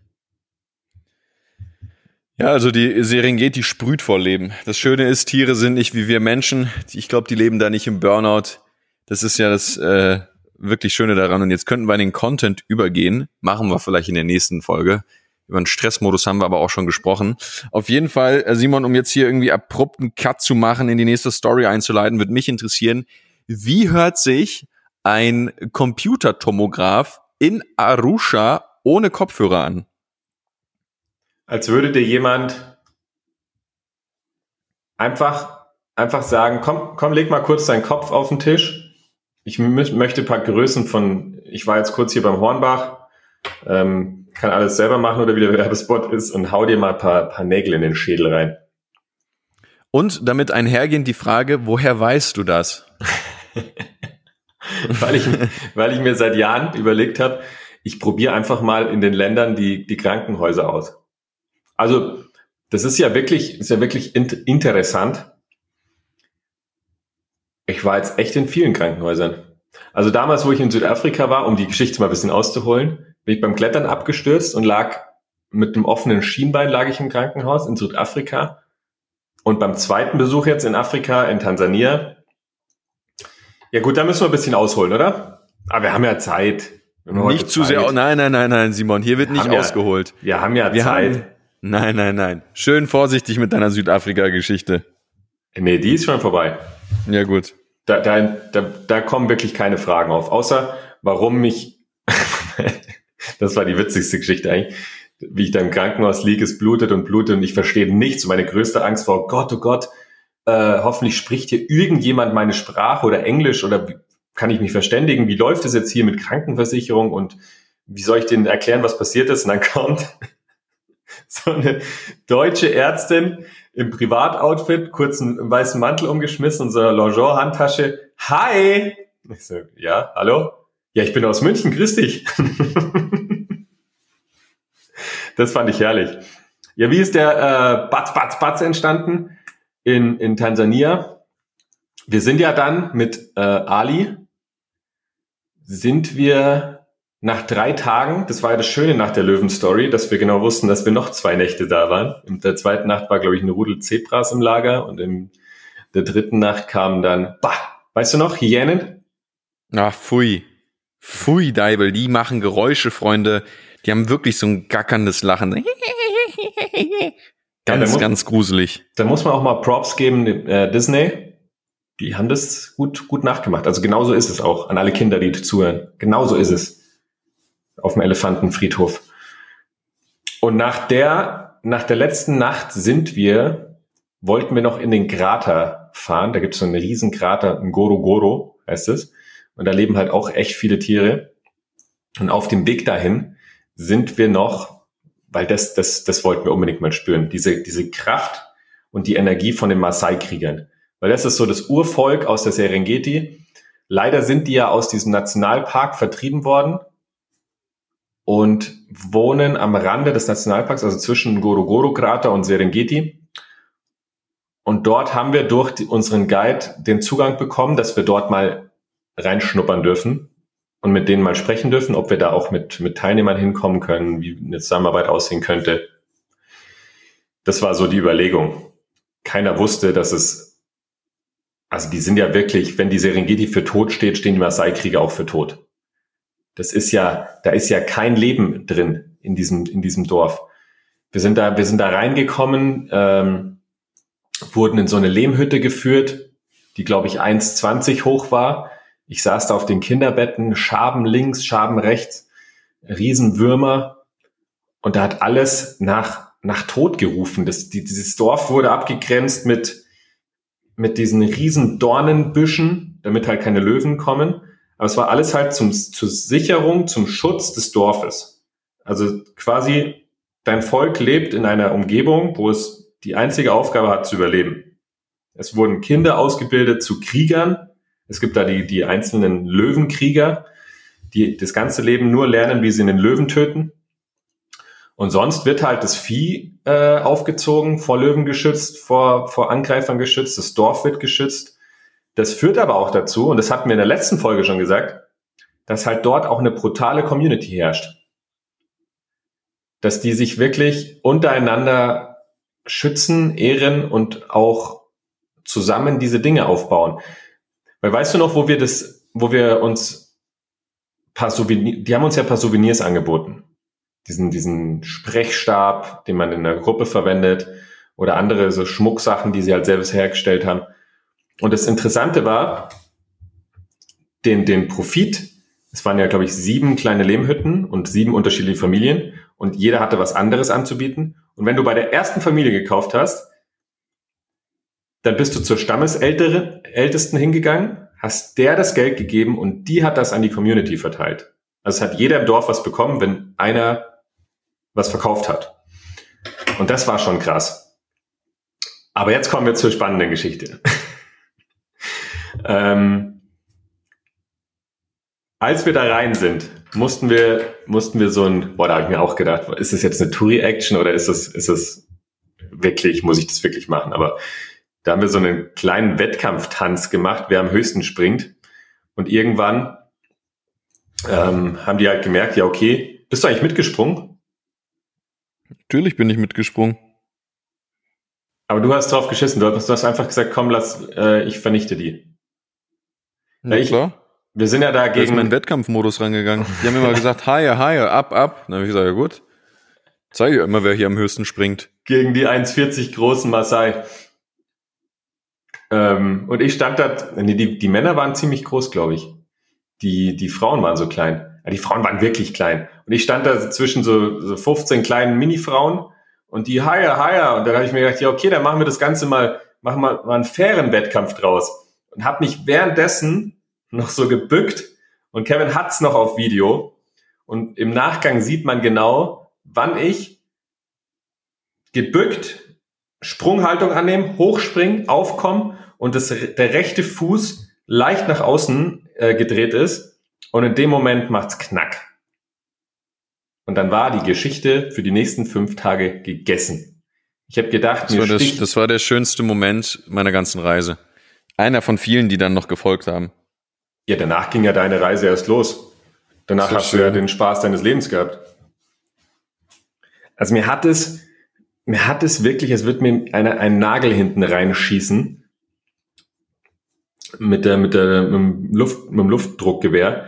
Ja, also die Serengeti sprüht vor Leben. Das Schöne ist, Tiere sind nicht wie wir Menschen. Ich glaube, die leben da nicht im Burnout. Das ist ja das äh, wirklich Schöne daran. Und jetzt könnten wir in den Content übergehen. Machen wir vielleicht in der nächsten Folge. Über den Stressmodus haben wir aber auch schon gesprochen. Auf jeden Fall, äh, Simon, um jetzt hier irgendwie abrupt einen Cut zu machen, in die nächste Story einzuleiten, würde mich interessieren, wie hört sich ein Computertomograph in Arusha ohne Kopfhörer an? als würde dir jemand einfach, einfach sagen, komm, komm, leg mal kurz deinen Kopf auf den Tisch. Ich möchte ein paar Größen von, ich war jetzt kurz hier beim Hornbach, ähm, kann alles selber machen oder wie der Werbespot ist und hau dir mal ein paar, paar Nägel in den Schädel rein. Und damit einhergehend die Frage, woher weißt du das? weil, ich, weil ich mir seit Jahren überlegt habe, ich probiere einfach mal in den Ländern die, die Krankenhäuser aus. Also das ist ja wirklich, ist ja wirklich interessant. Ich war jetzt echt in vielen Krankenhäusern. Also damals, wo ich in Südafrika war, um die Geschichte mal ein bisschen auszuholen, bin ich beim Klettern abgestürzt und lag mit einem offenen Schienbein lag ich im Krankenhaus in Südafrika. Und beim zweiten Besuch jetzt in Afrika, in Tansania, ja gut, da müssen wir ein bisschen ausholen, oder? Aber wir haben ja Zeit. Nicht zu Zeit. sehr. Nein, nein, nein, nein, Simon, hier wird nicht ja, ausgeholt. Wir haben ja wir Zeit. Haben, nein, nein, nein. Schön vorsichtig mit deiner Südafrika-Geschichte. Nee, die ist schon vorbei. Ja, gut. Da, da, da, da kommen wirklich keine Fragen auf. Außer, warum mich, das war die witzigste Geschichte eigentlich, wie ich da im Krankenhaus liege, es blutet und blutet und ich verstehe nichts. Meine größte Angst war, oh Gott, oh Gott, äh, hoffentlich spricht hier irgendjemand meine Sprache oder Englisch oder kann ich mich verständigen? Wie läuft es jetzt hier mit Krankenversicherung und wie soll ich denen erklären, was passiert ist? Und dann kommt so eine deutsche Ärztin im Privatoutfit, kurzen weißen Mantel umgeschmissen und so eine Longeon-Handtasche. Hi! Ich so, ja, hallo? Ja, ich bin aus München, grüß dich. das fand ich herrlich. Ja, wie ist der äh, Batz, Batz, Batz entstanden? in, in Tansania. Wir sind ja dann mit äh, Ali, sind wir nach drei Tagen, das war ja das Schöne nach der Löwen-Story, dass wir genau wussten, dass wir noch zwei Nächte da waren. In der zweiten Nacht war, glaube ich, eine Rudel Zebras im Lager und in der dritten Nacht kamen dann, bah, weißt du noch, Hyänen? Ach, pfui. Pfui, Deibel, die machen Geräusche, Freunde. Die haben wirklich so ein gackerndes Lachen. Ganz, ja, muss, ganz gruselig. Da muss man auch mal Props geben, äh, Disney. Die haben das gut, gut nachgemacht. Also genauso ist es auch an alle Kinder, die zuhören. Genauso ist es. Auf dem Elefantenfriedhof. Und nach der, nach der letzten Nacht sind wir, wollten wir noch in den Krater fahren. Da gibt es so einen riesen Krater, Ngorogoro heißt es. Und da leben halt auch echt viele Tiere. Und auf dem Weg dahin sind wir noch weil das, das, das wollten wir unbedingt mal spüren. Diese, diese Kraft und die Energie von den Maasai-Kriegern. Weil das ist so das Urvolk aus der Serengeti. Leider sind die ja aus diesem Nationalpark vertrieben worden und wohnen am Rande des Nationalparks, also zwischen Gorogoro-Krater und Serengeti. Und dort haben wir durch die, unseren Guide den Zugang bekommen, dass wir dort mal reinschnuppern dürfen und mit denen mal sprechen dürfen, ob wir da auch mit, mit Teilnehmern hinkommen können, wie eine Zusammenarbeit aussehen könnte. Das war so die Überlegung. Keiner wusste, dass es, also die sind ja wirklich, wenn die Serengeti für tot steht, stehen die Maasai-Krieger auch für tot. Das ist ja, da ist ja kein Leben drin in diesem, in diesem Dorf. Wir sind da, wir sind da reingekommen, ähm, wurden in so eine Lehmhütte geführt, die glaube ich 1,20 hoch war ich saß da auf den Kinderbetten, Schaben links, Schaben rechts, Riesenwürmer und da hat alles nach, nach Tod gerufen. Das, die, dieses Dorf wurde abgegrenzt mit, mit diesen riesen Dornenbüschen, damit halt keine Löwen kommen. Aber es war alles halt zum, zur Sicherung, zum Schutz des Dorfes. Also quasi dein Volk lebt in einer Umgebung, wo es die einzige Aufgabe hat zu überleben. Es wurden Kinder ausgebildet zu Kriegern, es gibt da die, die einzelnen Löwenkrieger, die das ganze Leben nur lernen, wie sie einen Löwen töten. Und sonst wird halt das Vieh äh, aufgezogen, vor Löwen geschützt, vor, vor Angreifern geschützt, das Dorf wird geschützt. Das führt aber auch dazu, und das hatten wir in der letzten Folge schon gesagt, dass halt dort auch eine brutale Community herrscht. Dass die sich wirklich untereinander schützen, ehren und auch zusammen diese Dinge aufbauen. Weil weißt du noch, wo wir das, wo wir uns paar Souvenirs, die haben uns ja paar Souvenirs angeboten. Diesen, diesen Sprechstab, den man in der Gruppe verwendet oder andere so Schmucksachen, die sie halt selbst hergestellt haben. Und das Interessante war, den, den Profit, es waren ja, glaube ich, sieben kleine Lehmhütten und sieben unterschiedliche Familien und jeder hatte was anderes anzubieten. Und wenn du bei der ersten Familie gekauft hast, dann bist du zur Stammesältesten hingegangen, hast der das Geld gegeben und die hat das an die Community verteilt. Also es hat jeder im Dorf was bekommen, wenn einer was verkauft hat. Und das war schon krass. Aber jetzt kommen wir zur spannenden Geschichte. ähm, als wir da rein sind, mussten wir, mussten wir so ein, boah, da habe ich mir auch gedacht, ist das jetzt eine Touri-Action oder ist es, ist es wirklich, muss ich das wirklich machen? Aber da haben wir so einen kleinen Wettkampftanz gemacht, wer am höchsten springt. Und irgendwann ähm, haben die halt gemerkt, ja, okay, bist du eigentlich mitgesprungen? Natürlich bin ich mitgesprungen. Aber du hast drauf geschissen, du hast, du hast einfach gesagt, komm, lass, äh, ich vernichte die. Ja, ich, klar. Wir sind ja da gegen. Da ist mein Wettkampfmodus rangegangen. Die haben immer gesagt, higher, higher, ab, ab. Dann habe ich gesagt, ja gut. Zeige ich immer, wer hier am höchsten springt. Gegen die 1,40 großen Maasai. Ähm, und ich stand da, nee, die, die Männer waren ziemlich groß, glaube ich. Die, die Frauen waren so klein. Ja, die Frauen waren wirklich klein. Und ich stand da zwischen so, so 15 kleinen Mini-Frauen und die higher, higher. Und dann habe ich mir gedacht, ja, okay, dann machen wir das Ganze mal, machen wir mal einen fairen Wettkampf draus. Und habe mich währenddessen noch so gebückt und Kevin hat's noch auf Video. Und im Nachgang sieht man genau, wann ich gebückt, Sprunghaltung annehmen, hochspringen, aufkommen und das, der rechte Fuß leicht nach außen äh, gedreht ist. Und in dem Moment macht's knack. Und dann war die Geschichte für die nächsten fünf Tage gegessen. Ich habe gedacht, das war, das, das war der schönste Moment meiner ganzen Reise. Einer von vielen, die dann noch gefolgt haben. Ja, danach ging ja deine Reise erst los. Danach hast schön. du ja den Spaß deines Lebens gehabt. Also mir hat es, mir hat es wirklich, es wird mir eine, ein Nagel hinten reinschießen mit der, mit der, mit dem, Luft, mit dem Luftdruckgewehr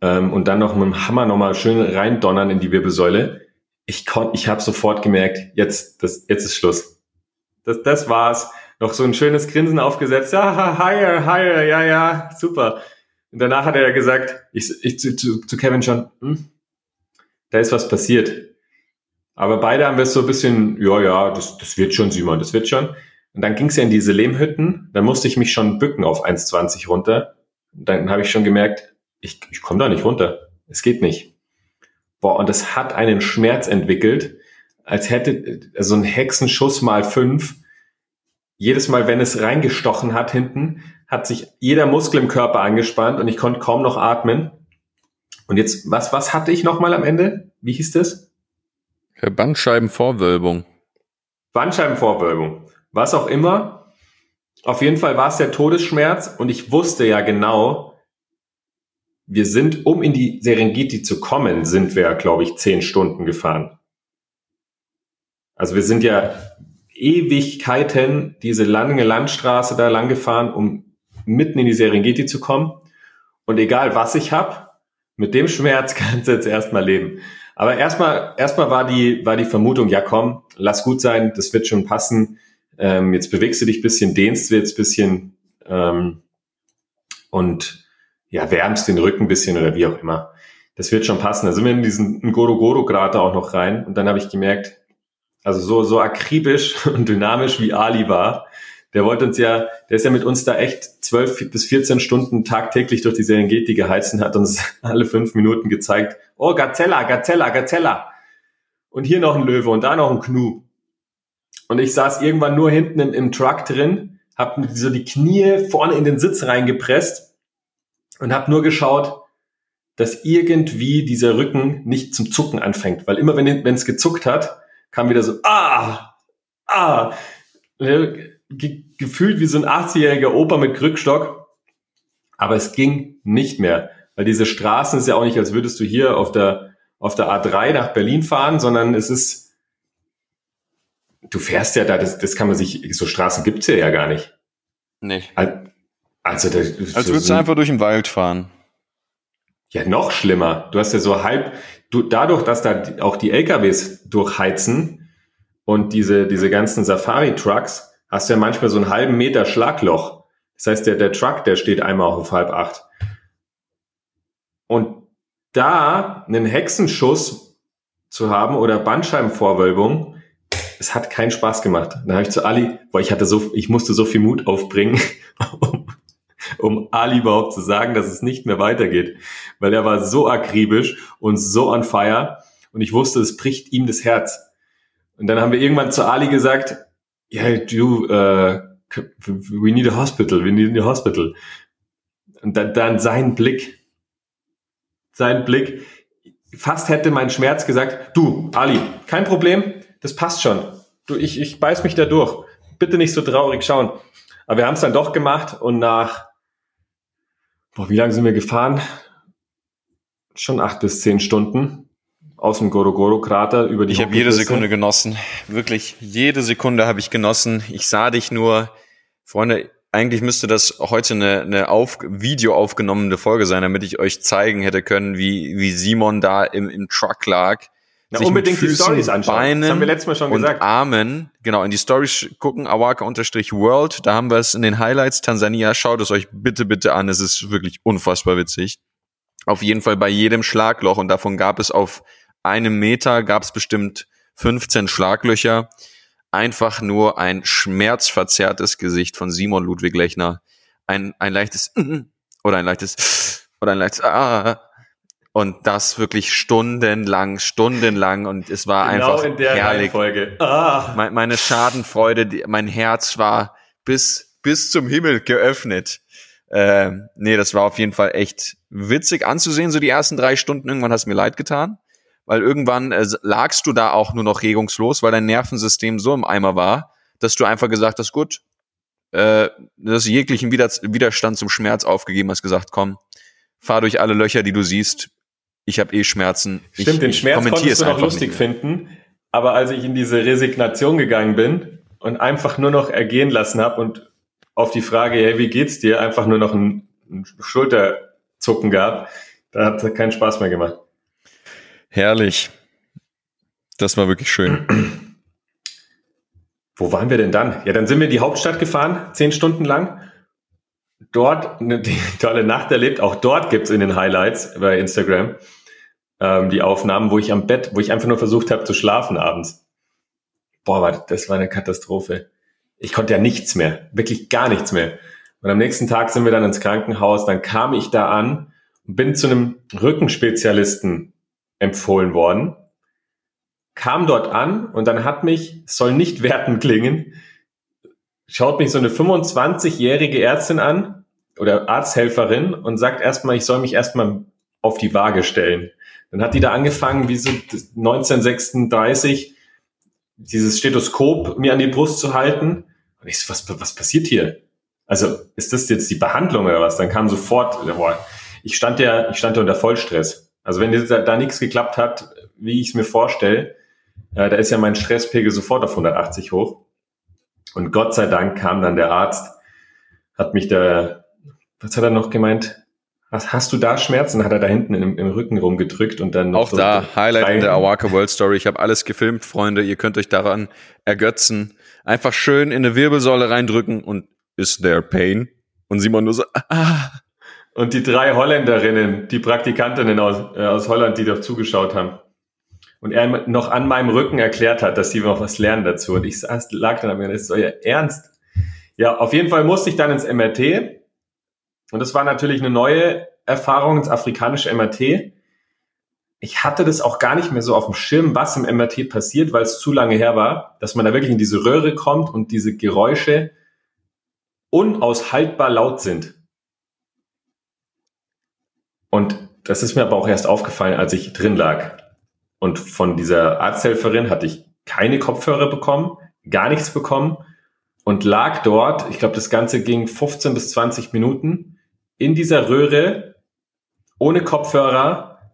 ähm, und dann noch mit dem Hammer nochmal schön reindonnern in die Wirbelsäule. Ich konnte, ich habe sofort gemerkt, jetzt, das, jetzt ist Schluss. Das, das war's noch so ein schönes Grinsen aufgesetzt. Ja, higher, higher, ja, ja, super. Und danach hat er ja gesagt, ich, ich zu, zu, zu Kevin schon, hm, da ist was passiert. Aber beide haben wir so ein bisschen, ja, ja, das, das wird schon, Simon, das wird schon. Und dann ging es ja in diese Lehmhütten, dann musste ich mich schon bücken auf 1,20 runter. Und dann habe ich schon gemerkt, ich, ich komme da nicht runter. Es geht nicht. Boah, und es hat einen Schmerz entwickelt, als hätte so ein Hexenschuss mal fünf jedes Mal, wenn es reingestochen hat hinten, hat sich jeder Muskel im Körper angespannt und ich konnte kaum noch atmen. Und jetzt, was, was hatte ich nochmal am Ende? Wie hieß das? Bandscheibenvorwölbung. Bandscheibenvorwölbung. Was auch immer. Auf jeden Fall war es der Todesschmerz und ich wusste ja genau, wir sind, um in die Serengeti zu kommen, sind wir, glaube ich, zehn Stunden gefahren. Also wir sind ja Ewigkeiten diese lange Landstraße da lang gefahren, um mitten in die Serengeti zu kommen. Und egal was ich hab, mit dem Schmerz kannst du jetzt erstmal leben. Aber erstmal, erstmal war die, war die Vermutung, ja komm, lass gut sein, das wird schon passen. Ähm, jetzt bewegst du dich bisschen, dehnst du jetzt bisschen ähm, und ja, wärmst den Rücken bisschen oder wie auch immer. Das wird schon passen. Da sind wir in diesen Ngorogoro-Krater auch noch rein und dann habe ich gemerkt, also so, so akribisch und dynamisch wie Ali war, der wollte uns ja, der ist ja mit uns da echt zwölf bis 14 Stunden tagtäglich durch die Serengeti geheizt und hat uns alle fünf Minuten gezeigt, oh, Gazella, Gazella, Gazella. Und hier noch ein Löwe und da noch ein Knu. Und ich saß irgendwann nur hinten im, im Truck drin, hab so die Knie vorne in den Sitz reingepresst und hab nur geschaut, dass irgendwie dieser Rücken nicht zum Zucken anfängt. Weil immer wenn es gezuckt hat, kam wieder so, ah, ah, ge gefühlt wie so ein 80-jähriger Opa mit Krückstock. Aber es ging nicht mehr, weil diese Straßen ist ja auch nicht, als würdest du hier auf der, auf der A3 nach Berlin fahren, sondern es ist, du fährst ja da, das, das kann man sich, so Straßen gibt's ja ja gar nicht. Nee. Also, da, als so, würdest du einfach durch den Wald fahren. Ja, noch schlimmer. Du hast ja so halb, du, dadurch, dass da auch die LKWs durchheizen und diese, diese ganzen Safari-Trucks, hast du ja manchmal so einen halben Meter Schlagloch. Das heißt, der, der Truck, der steht einmal auf halb acht. Und da einen Hexenschuss zu haben oder Bandscheibenvorwölbung, es hat keinen Spaß gemacht. Dann habe ich zu Ali, weil ich hatte so, ich musste so viel Mut aufbringen, um, um Ali überhaupt zu sagen, dass es nicht mehr weitergeht. Weil er war so akribisch und so on fire und ich wusste, es bricht ihm das Herz. Und dann haben wir irgendwann zu Ali gesagt, ja, yeah, du, uh, we need a hospital, we need a hospital. Und dann, dann sein Blick, sein Blick, fast hätte mein Schmerz gesagt, du, Ali, kein Problem, das passt schon. Du, ich, ich beiß mich da durch. Bitte nicht so traurig schauen. Aber wir haben es dann doch gemacht und nach, boah, wie lange sind wir gefahren? Schon acht bis zehn Stunden aus dem Gorogoro-Krater über die Ich habe jede Sekunde genossen. Wirklich, jede Sekunde habe ich genossen. Ich sah dich nur, Freunde, eigentlich müsste das heute eine, eine auf, Video aufgenommene Folge sein, damit ich euch zeigen hätte können, wie, wie Simon da im, im Truck lag. Na, unbedingt Füßen, die Stories anschauen. Beinen das haben wir letztes Mal schon und gesagt. Armen, genau, in die Stories gucken, awaka-world, da haben wir es in den Highlights, Tansania, schaut es euch bitte, bitte an, es ist wirklich unfassbar witzig. Auf jeden Fall bei jedem Schlagloch und davon gab es auf einem Meter, gab es bestimmt 15 Schlaglöcher einfach nur ein schmerzverzerrtes Gesicht von Simon Ludwig Lechner. Ein, ein leichtes oder ein leichtes oder ein leichtes ah, und das wirklich stundenlang, stundenlang und es war genau einfach in der herrlich. Folge. Ah. Meine Schadenfreude, mein Herz war bis bis zum Himmel geöffnet. Äh, nee, das war auf jeden Fall echt witzig anzusehen, so die ersten drei Stunden. Irgendwann hast du mir leid getan weil irgendwann äh, lagst du da auch nur noch regungslos, weil dein Nervensystem so im Eimer war, dass du einfach gesagt hast, gut, äh, das jeglichen Widerstand zum Schmerz aufgegeben hast, gesagt, komm, fahr durch alle Löcher, die du siehst. Ich habe eh Schmerzen. Stimmt, ich, den Schmerz konntest du noch lustig finden, aber als ich in diese Resignation gegangen bin und einfach nur noch ergehen lassen habe und auf die Frage, hey, wie geht's dir, einfach nur noch ein, ein Schulterzucken gab, da hat es keinen Spaß mehr gemacht. Herrlich. Das war wirklich schön. Wo waren wir denn dann? Ja, dann sind wir in die Hauptstadt gefahren, zehn Stunden lang. Dort eine tolle Nacht erlebt. Auch dort gibt's in den Highlights bei Instagram ähm, die Aufnahmen, wo ich am Bett, wo ich einfach nur versucht habe zu schlafen abends. Boah, das war eine Katastrophe. Ich konnte ja nichts mehr, wirklich gar nichts mehr. Und am nächsten Tag sind wir dann ins Krankenhaus. Dann kam ich da an und bin zu einem Rückenspezialisten empfohlen worden, kam dort an und dann hat mich, soll nicht werten klingen, schaut mich so eine 25-jährige Ärztin an oder Arzthelferin und sagt erstmal, ich soll mich erstmal auf die Waage stellen. Dann hat die da angefangen, wie so 1936 dieses Stethoskop mir an die Brust zu halten. Und ich so, was, was passiert hier? Also, ist das jetzt die Behandlung oder was? Dann kam sofort, boah, ich stand ja, ich stand ja unter Vollstress. Also wenn da, da nichts geklappt hat, wie ich es mir vorstelle, äh, da ist ja mein Stresspegel sofort auf 180 hoch. Und Gott sei Dank kam dann der Arzt, hat mich da, was hat er noch gemeint? Was, hast du da Schmerzen? Hat er da hinten im, im Rücken rumgedrückt und dann auch so da Highlight in der Awaka World Story. Ich habe alles gefilmt, Freunde. Ihr könnt euch daran ergötzen. Einfach schön in eine Wirbelsäule reindrücken und is there pain? Und Simon nur so, ah, und die drei Holländerinnen, die Praktikantinnen aus, äh, aus Holland, die doch zugeschaut haben. Und er noch an meinem Rücken erklärt hat, dass sie noch was lernen dazu. Und ich saß, lag dann mir, das ist euer Ernst. Ja, auf jeden Fall musste ich dann ins MRT. Und das war natürlich eine neue Erfahrung ins afrikanische MRT. Ich hatte das auch gar nicht mehr so auf dem Schirm, was im MRT passiert, weil es zu lange her war, dass man da wirklich in diese Röhre kommt und diese Geräusche unaushaltbar laut sind. Und das ist mir aber auch erst aufgefallen, als ich drin lag. Und von dieser Arzthelferin hatte ich keine Kopfhörer bekommen, gar nichts bekommen und lag dort, ich glaube, das Ganze ging 15 bis 20 Minuten in dieser Röhre ohne Kopfhörer.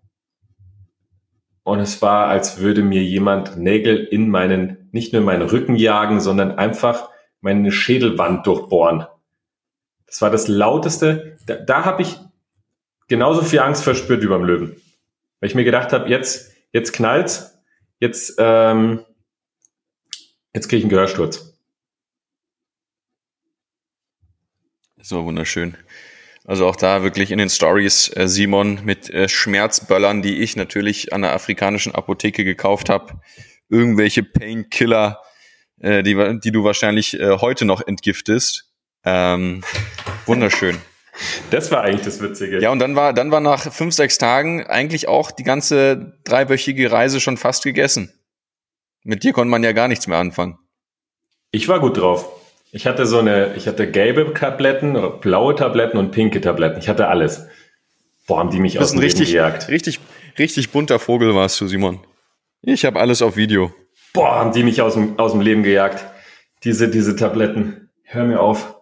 Und es war, als würde mir jemand Nägel in meinen, nicht nur in meinen Rücken jagen, sondern einfach meine Schädelwand durchbohren. Das war das lauteste. Da, da habe ich genauso viel Angst verspürt wie beim Löwen. Weil ich mir gedacht habe, jetzt, jetzt knallt's, jetzt, ähm, jetzt kriege ich einen Gehörsturz. So wunderschön. Also auch da wirklich in den Stories äh, Simon mit äh, Schmerzböllern, die ich natürlich an der afrikanischen Apotheke gekauft habe. Irgendwelche Painkiller äh, die, die du wahrscheinlich äh, heute noch entgiftest. Ähm, wunderschön. Das war eigentlich das Witzige. Ja, und dann war, dann war nach fünf, sechs Tagen eigentlich auch die ganze dreiwöchige Reise schon fast gegessen. Mit dir konnte man ja gar nichts mehr anfangen. Ich war gut drauf. Ich hatte so eine, ich hatte gelbe Tabletten, blaue Tabletten und pinke Tabletten. Ich hatte alles. Boah, haben die mich aus dem richtig, Leben gejagt. Richtig, richtig bunter Vogel warst du, Simon. Ich habe alles auf Video. Boah, haben die mich aus dem, aus dem Leben gejagt. Diese, diese Tabletten. Hör mir auf.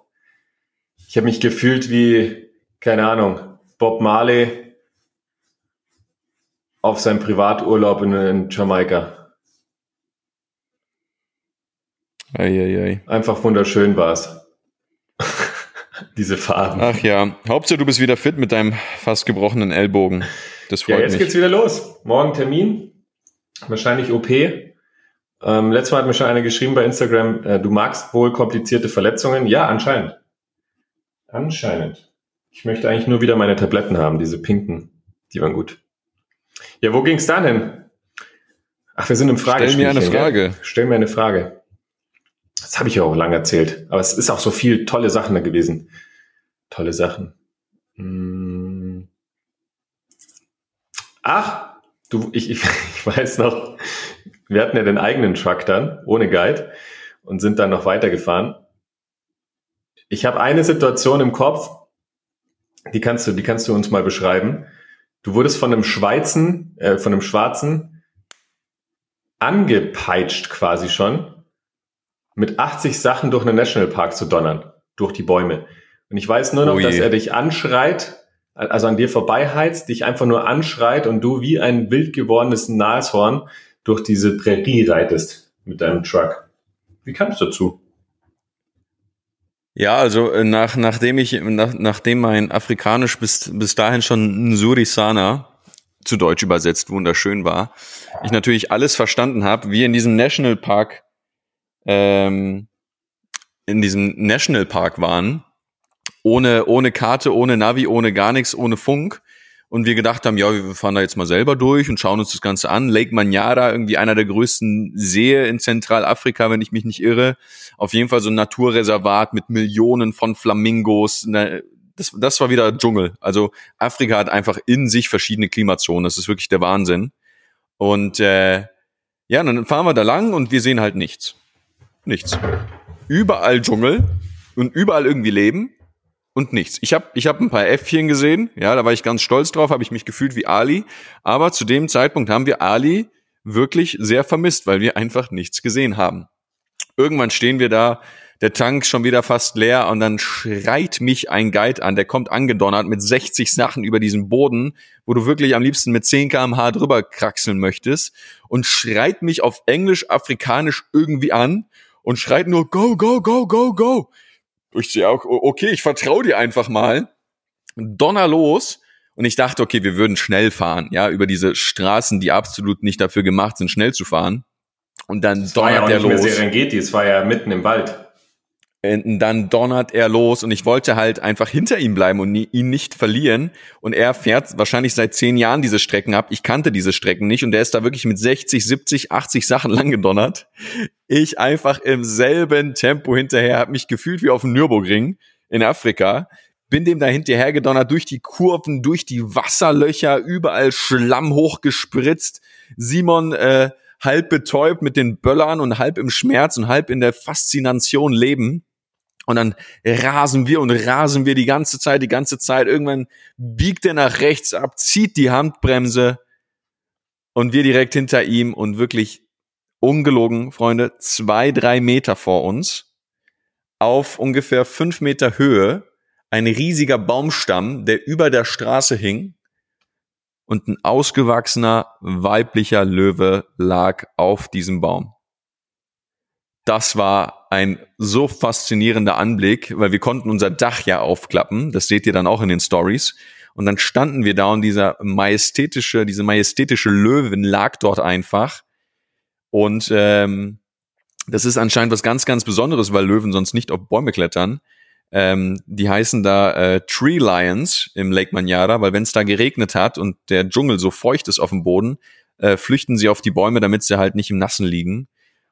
Ich habe mich gefühlt wie, keine Ahnung, Bob Marley auf seinem Privaturlaub in, in Jamaika. Eieiei. Einfach wunderschön war's. Diese Farben. Ach ja, Hauptsache du bist wieder fit mit deinem fast gebrochenen Ellbogen. Das freut ja, jetzt mich. geht's wieder los. Morgen Termin. Wahrscheinlich OP. Ähm, letztes Mal hat mir schon einer geschrieben bei Instagram, äh, du magst wohl komplizierte Verletzungen. Ja, anscheinend. Anscheinend. Ich möchte eigentlich nur wieder meine Tabletten haben, diese pinken. Die waren gut. Ja, wo ging's dann hin? Ach, wir sind im Fragespielchen. Stell mir eine? Frage. Stell mir eine Frage. Das habe ich ja auch lange erzählt. Aber es ist auch so viel tolle Sachen da gewesen. Tolle Sachen. Hm. Ach, du, ich, ich, ich weiß noch, wir hatten ja den eigenen Truck dann, ohne Guide, und sind dann noch weitergefahren. Ich habe eine Situation im Kopf, die kannst du, die kannst du uns mal beschreiben. Du wurdest von einem Schweizen, äh, von einem Schwarzen angepeitscht quasi schon, mit 80 Sachen durch einen Nationalpark zu donnern, durch die Bäume. Und ich weiß nur noch, Oh dass er dich anschreit, also an dir vorbeiheizt, dich einfach nur anschreit und du wie ein wild gewordenes Nashorn durch diese Prärie reitest mit deinem Truck. Wie kamst du dazu? Ja, also äh, nach, nachdem ich, nach, nachdem mein Afrikanisch bis, bis dahin schon Nsurisana, zu Deutsch übersetzt, wunderschön war, ich natürlich alles verstanden habe, wie in diesem Nationalpark, ähm, in diesem Nationalpark waren, ohne, ohne Karte, ohne Navi, ohne gar nichts, ohne Funk. Und wir gedacht haben, ja, wir fahren da jetzt mal selber durch und schauen uns das Ganze an. Lake Manyara, irgendwie einer der größten Seen in Zentralafrika, wenn ich mich nicht irre. Auf jeden Fall so ein Naturreservat mit Millionen von Flamingos. Das, das war wieder Dschungel. Also Afrika hat einfach in sich verschiedene Klimazonen. Das ist wirklich der Wahnsinn. Und äh, ja, dann fahren wir da lang und wir sehen halt nichts. Nichts. Überall Dschungel und überall irgendwie Leben und nichts. Ich habe ich hab ein paar Äffchen gesehen, ja, da war ich ganz stolz drauf, habe ich mich gefühlt wie Ali, aber zu dem Zeitpunkt haben wir Ali wirklich sehr vermisst, weil wir einfach nichts gesehen haben. Irgendwann stehen wir da, der Tank schon wieder fast leer und dann schreit mich ein Guide an, der kommt angedonnert mit 60 Sachen über diesen Boden, wo du wirklich am liebsten mit 10 kmh drüber kraxeln möchtest und schreit mich auf Englisch, Afrikanisch irgendwie an und schreit nur go, go, go, go, go. Ich sehe auch, okay, ich vertraue dir einfach mal. Donner los. Und ich dachte, okay, wir würden schnell fahren, ja, über diese Straßen, die absolut nicht dafür gemacht sind, schnell zu fahren. Und dann Das war ja donnert auch der nicht mehr los. Serengeti, es war ja mitten im Wald. Und dann donnert er los und ich wollte halt einfach hinter ihm bleiben und nie, ihn nicht verlieren. Und er fährt wahrscheinlich seit zehn Jahren diese Strecken ab. Ich kannte diese Strecken nicht und der ist da wirklich mit 60, 70, 80 Sachen lang gedonnert. Ich einfach im selben Tempo hinterher, habe mich gefühlt wie auf dem Nürburgring in Afrika. Bin dem da hinterher gedonnert, durch die Kurven, durch die Wasserlöcher, überall Schlamm hochgespritzt. Simon äh, halb betäubt mit den Böllern und halb im Schmerz und halb in der Faszination leben. Und dann rasen wir und rasen wir die ganze Zeit, die ganze Zeit. Irgendwann biegt er nach rechts ab, zieht die Handbremse und wir direkt hinter ihm und wirklich ungelogen, Freunde, zwei, drei Meter vor uns auf ungefähr fünf Meter Höhe ein riesiger Baumstamm, der über der Straße hing und ein ausgewachsener weiblicher Löwe lag auf diesem Baum das war ein so faszinierender Anblick, weil wir konnten unser Dach ja aufklappen. Das seht ihr dann auch in den Stories. Und dann standen wir da und dieser majestätische, diese majestätische Löwin lag dort einfach. Und ähm, das ist anscheinend was ganz, ganz Besonderes, weil Löwen sonst nicht auf Bäume klettern. Ähm, die heißen da äh, Tree Lions im Lake Manyara, weil wenn es da geregnet hat und der Dschungel so feucht ist auf dem Boden, äh, flüchten sie auf die Bäume, damit sie halt nicht im Nassen liegen.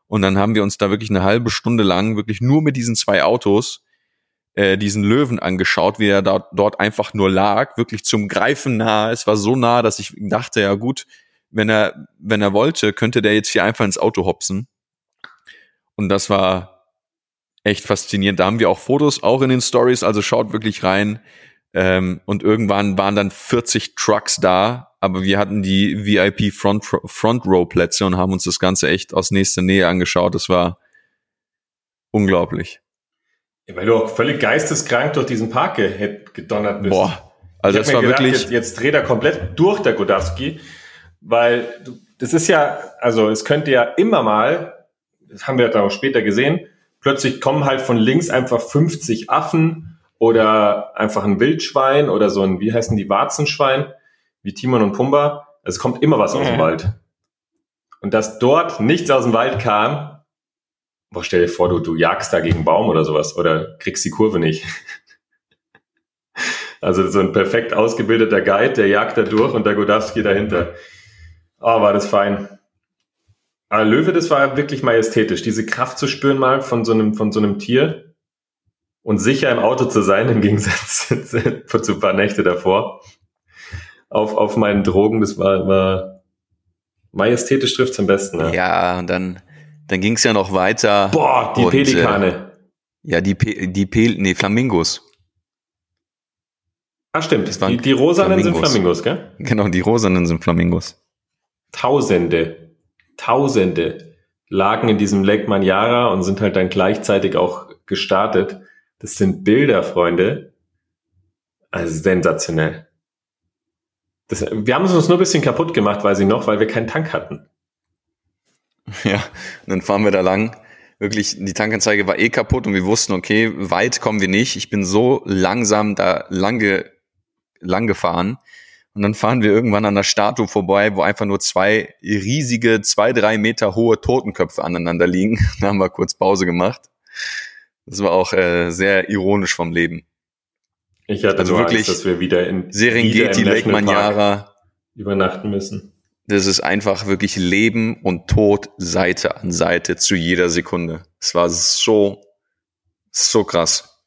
Und dann haben wir uns da wirklich eine halbe Stunde lang wirklich nur mit diesen zwei Autos äh, diesen Löwen angeschaut, wie er da, dort einfach nur lag, wirklich zum Greifen nah. Es war so nah, dass ich dachte, ja gut, wenn er, wenn er wollte, könnte der jetzt hier einfach ins Auto hopsen. Und das war echt faszinierend. Da haben wir auch Fotos, auch in den Stories, also schaut wirklich rein. Ähm, und irgendwann waren dann 40 Trucks da, aber wir hatten die VIP Front, Front Row Plätze und haben uns das Ganze echt aus nächster Nähe angeschaut. Das war unglaublich. Ja, weil du auch völlig geisteskrank durch diesen Park gedonnert bist. Boah, also das war gedacht, wirklich. Jetzt, jetzt dreht er komplett durch, der Godowski, weil du, das ist ja, also es könnte ja immer mal, das haben wir dann auch später gesehen, plötzlich kommen halt von links einfach 50 Affen oder einfach ein Wildschwein oder so ein, wie heißen die, Warzenschwein, wie Timon und Pumba. Es kommt immer was aus dem Wald. Und dass dort nichts aus dem Wald kam, boah, stell dir vor, du, du jagst da gegen Baum oder sowas oder kriegst die Kurve nicht. also so ein perfekt ausgebildeter Guide, der jagt da durch und der Godowski dahinter. Oh, war das fein. Aber Löwe, das war wirklich majestätisch, diese Kraft zu spüren mal von so einem, von so einem Tier und sicher im Auto zu sein, im Gegensatz zu ein paar Nächte davor. Auf, auf meinen Drogen, das war, war majestätisch trifft am besten. Ne? Ja, und dann, dann ging es ja noch weiter. Boah, die und, Pelikane. Äh, ja, die, Pe die Pel nee, Flamingos. Ah, stimmt. Die, die rosanen Flamingos. sind Flamingos, gell? Genau, die rosanen sind Flamingos. Tausende, Tausende lagen in diesem Lake Manyara und sind halt dann gleichzeitig auch gestartet. Das sind Bilder, Freunde. Also sensationell. Das, wir haben es uns nur ein bisschen kaputt gemacht, weiß ich noch, weil wir keinen Tank hatten. Ja, dann fahren wir da lang. Wirklich, die Tankanzeige war eh kaputt und wir wussten, okay, weit kommen wir nicht. Ich bin so langsam da lang, ge, lang gefahren. Und dann fahren wir irgendwann an der Statue vorbei, wo einfach nur zwei riesige, zwei, drei Meter hohe Totenköpfe aneinander liegen. Da haben wir kurz Pause gemacht. Das war auch äh, sehr ironisch vom Leben. Ich hatte also wirklich, Angst, dass wir wieder in Serengeti, wieder Lake Manyara übernachten müssen. Das ist einfach wirklich Leben und Tod Seite an Seite zu jeder Sekunde. Es war so, so krass.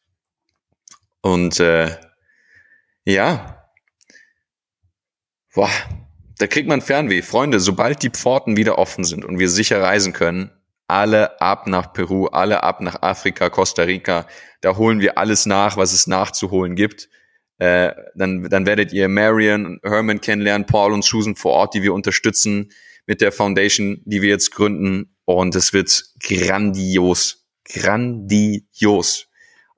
Und äh, ja, boah, da kriegt man Fernweh. Freunde, sobald die Pforten wieder offen sind und wir sicher reisen können, alle ab nach Peru, alle ab nach Afrika, Costa Rica. Da holen wir alles nach, was es nachzuholen gibt. Äh, dann, dann werdet ihr Marion, Herman kennenlernen, Paul und Susan vor Ort, die wir unterstützen mit der Foundation, die wir jetzt gründen. Und es wird grandios, grandios.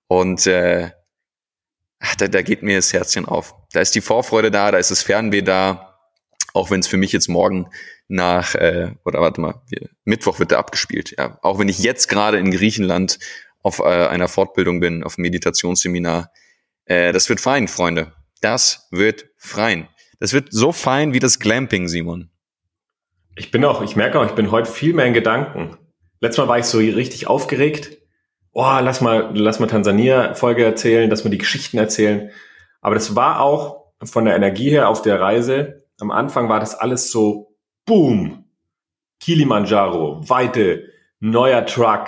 Und äh, ach, da, da geht mir das Herzchen auf. Da ist die Vorfreude da, da ist das Fernweh da. Auch wenn es für mich jetzt morgen nach, äh, oder warte mal, Mittwoch wird er abgespielt. Ja, auch wenn ich jetzt gerade in Griechenland auf äh, einer Fortbildung bin, auf einem Meditationsseminar. Äh, das wird fein, Freunde. Das wird fein. Das wird so fein wie das Glamping, Simon. Ich bin auch, ich merke auch, ich bin heute viel mehr in Gedanken. Letztes Mal war ich so richtig aufgeregt. Oh, lass mal, lass mal Tansania-Folge erzählen, lass mal die Geschichten erzählen. Aber das war auch von der Energie her auf der Reise. Am Anfang war das alles so Boom, Kilimanjaro, Weite, neuer Truck,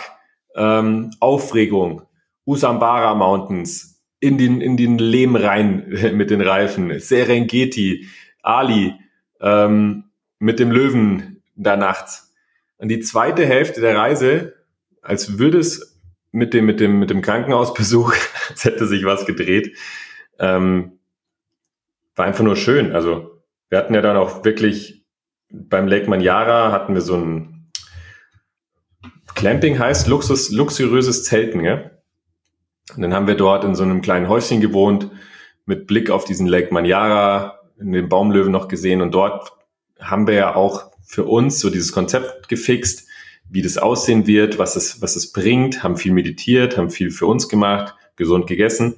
ähm, Aufregung, Usambara Mountains, in den, in den Lehm rein mit den Reifen, Serengeti, Ali, ähm, mit dem Löwen da nachts. Und die zweite Hälfte der Reise, als würde es mit dem, mit dem, mit dem Krankenhausbesuch, als hätte sich was gedreht, ähm, war einfach nur schön. Also, wir hatten ja dann auch wirklich beim Lake Manyara hatten wir so ein Clamping heißt Luxus, luxuriöses Zelten, gell? Und dann haben wir dort in so einem kleinen Häuschen gewohnt, mit Blick auf diesen Lake Manyara, in den Baumlöwen noch gesehen. Und dort haben wir ja auch für uns so dieses Konzept gefixt, wie das aussehen wird, was es, was es bringt, haben viel meditiert, haben viel für uns gemacht, gesund gegessen.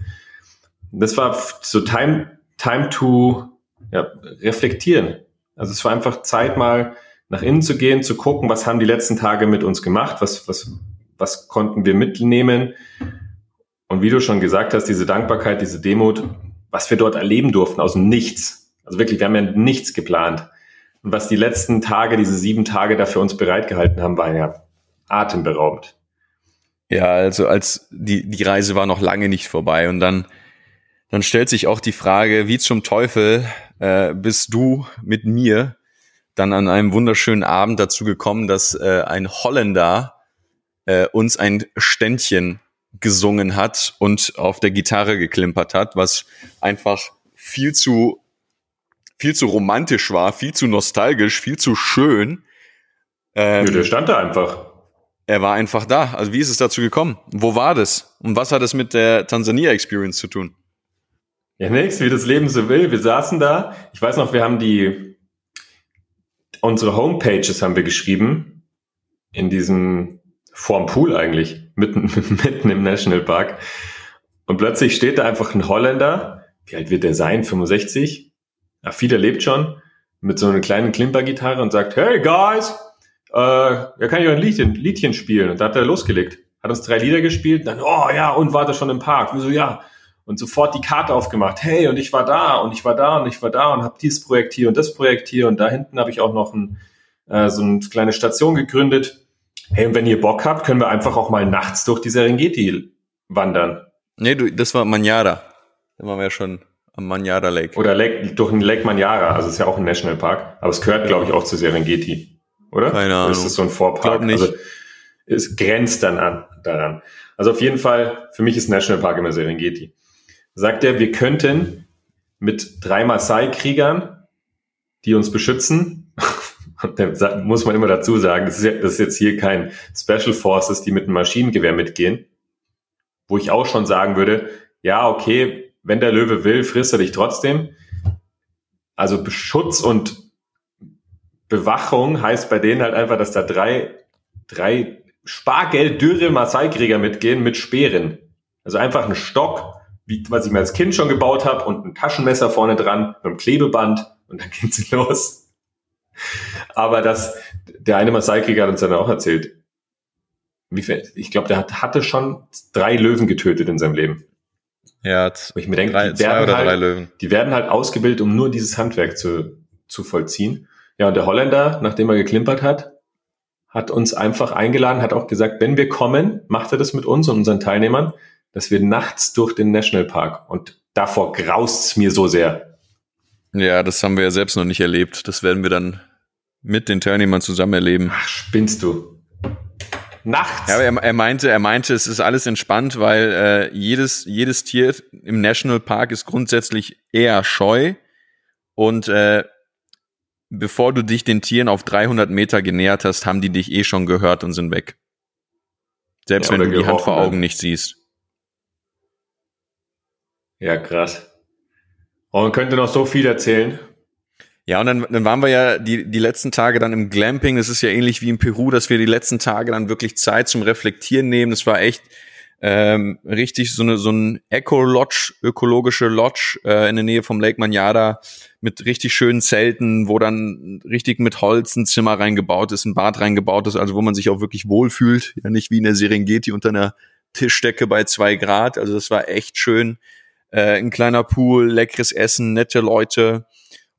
Das war so Time, Time to ja, reflektieren. Also es war einfach Zeit, mal nach innen zu gehen, zu gucken, was haben die letzten Tage mit uns gemacht, was, was, was konnten wir mitnehmen. Und wie du schon gesagt hast, diese Dankbarkeit, diese Demut, was wir dort erleben durften aus dem Nichts. Also wirklich, wir haben ja nichts geplant. Und was die letzten Tage, diese sieben Tage da für uns bereitgehalten haben, war ja atemberaubend. Ja, also als die, die Reise war noch lange nicht vorbei und dann, dann stellt sich auch die Frage, wie zum Teufel äh, bist du mit mir dann an einem wunderschönen Abend dazu gekommen, dass äh, ein Holländer äh, uns ein Ständchen gesungen hat und auf der Gitarre geklimpert hat, was einfach viel zu viel zu romantisch war, viel zu nostalgisch, viel zu schön. Ähm, ja, der stand da einfach. Er war einfach da. Also wie ist es dazu gekommen? Wo war das? Und was hat es mit der Tansania Experience zu tun? Ja, nix, wie das Leben so will. Wir saßen da. Ich weiß noch, wir haben die, unsere Homepages haben wir geschrieben. In diesem, vorm Pool eigentlich. Mitten, mitten im Nationalpark. Und plötzlich steht da einfach ein Holländer. Wie alt wird der sein? 65? Ja, viele lebt schon. Mit so einer kleinen Klimpergitarre und sagt, hey guys, äh, ja, kann ich euch ein Liedchen, Liedchen spielen? Und da hat er losgelegt. Hat uns drei Lieder gespielt. Dann, oh ja, und war das schon im Park? Wieso ja? Und sofort die Karte aufgemacht. Hey, und ich war da und ich war da und ich war da und habe dieses Projekt hier und das Projekt hier und da hinten habe ich auch noch ein, äh, so eine kleine Station gegründet. Hey, und wenn ihr Bock habt, können wir einfach auch mal nachts durch die Serengeti wandern. Nee, du, das war Manjara. Da waren wir ja schon am Manjara Lake. Oder Lake, durch den Lake Manjara, also ist ja auch ein Nationalpark, aber es gehört, glaube ich, auch zu Serengeti, oder? Keine Ahnung. Oder ist das so ein Vorpark? Nicht. Also es grenzt dann an daran. Also auf jeden Fall, für mich ist Nationalpark immer Serengeti sagt er, wir könnten mit drei Maasai-Kriegern, die uns beschützen, da muss man immer dazu sagen, das ist, ja, das ist jetzt hier kein Special Forces, die mit einem Maschinengewehr mitgehen, wo ich auch schon sagen würde, ja, okay, wenn der Löwe will, frisst er dich trotzdem. Also Beschutz und Bewachung heißt bei denen halt einfach, dass da drei, drei Spargelddürre Maasai-Krieger mitgehen mit Speeren. Also einfach ein Stock wie, was ich mir als Kind schon gebaut habe und ein Taschenmesser vorne dran mit einem Klebeband und dann geht sie los. Aber das, der eine Maasai-Krieger hat uns dann auch erzählt, wie viel, ich glaube, der hat, hatte schon drei Löwen getötet in seinem Leben. Ja, ich mir denke, drei, die, werden halt, die werden halt ausgebildet, um nur dieses Handwerk zu, zu vollziehen. Ja, und der Holländer, nachdem er geklimpert hat, hat uns einfach eingeladen, hat auch gesagt, wenn wir kommen, macht er das mit uns und unseren Teilnehmern dass wir nachts durch den Nationalpark und davor graust's mir so sehr. Ja, das haben wir ja selbst noch nicht erlebt. Das werden wir dann mit den Teilnehmern zusammen erleben. Ach, spinnst du? Nachts? Ja, er, er meinte, er meinte, es ist alles entspannt, weil äh, jedes jedes Tier im Nationalpark ist grundsätzlich eher scheu und äh, bevor du dich den Tieren auf 300 Meter genähert hast, haben die dich eh schon gehört und sind weg. Selbst ja, wenn du die Hand vor ne? Augen nicht siehst. Ja, krass. Und man könnte noch so viel erzählen. Ja, und dann, dann waren wir ja die, die letzten Tage dann im Glamping. Das ist ja ähnlich wie in Peru, dass wir die letzten Tage dann wirklich Zeit zum Reflektieren nehmen. Das war echt ähm, richtig so eine so ein Eco-Lodge, ökologische Lodge äh, in der Nähe vom Lake Manjada mit richtig schönen Zelten, wo dann richtig mit Holz ein Zimmer reingebaut ist, ein Bad reingebaut ist, also wo man sich auch wirklich wohlfühlt. Ja, nicht wie in der Serengeti unter einer Tischdecke bei zwei Grad. Also das war echt schön äh, ein kleiner Pool, leckeres Essen, nette Leute.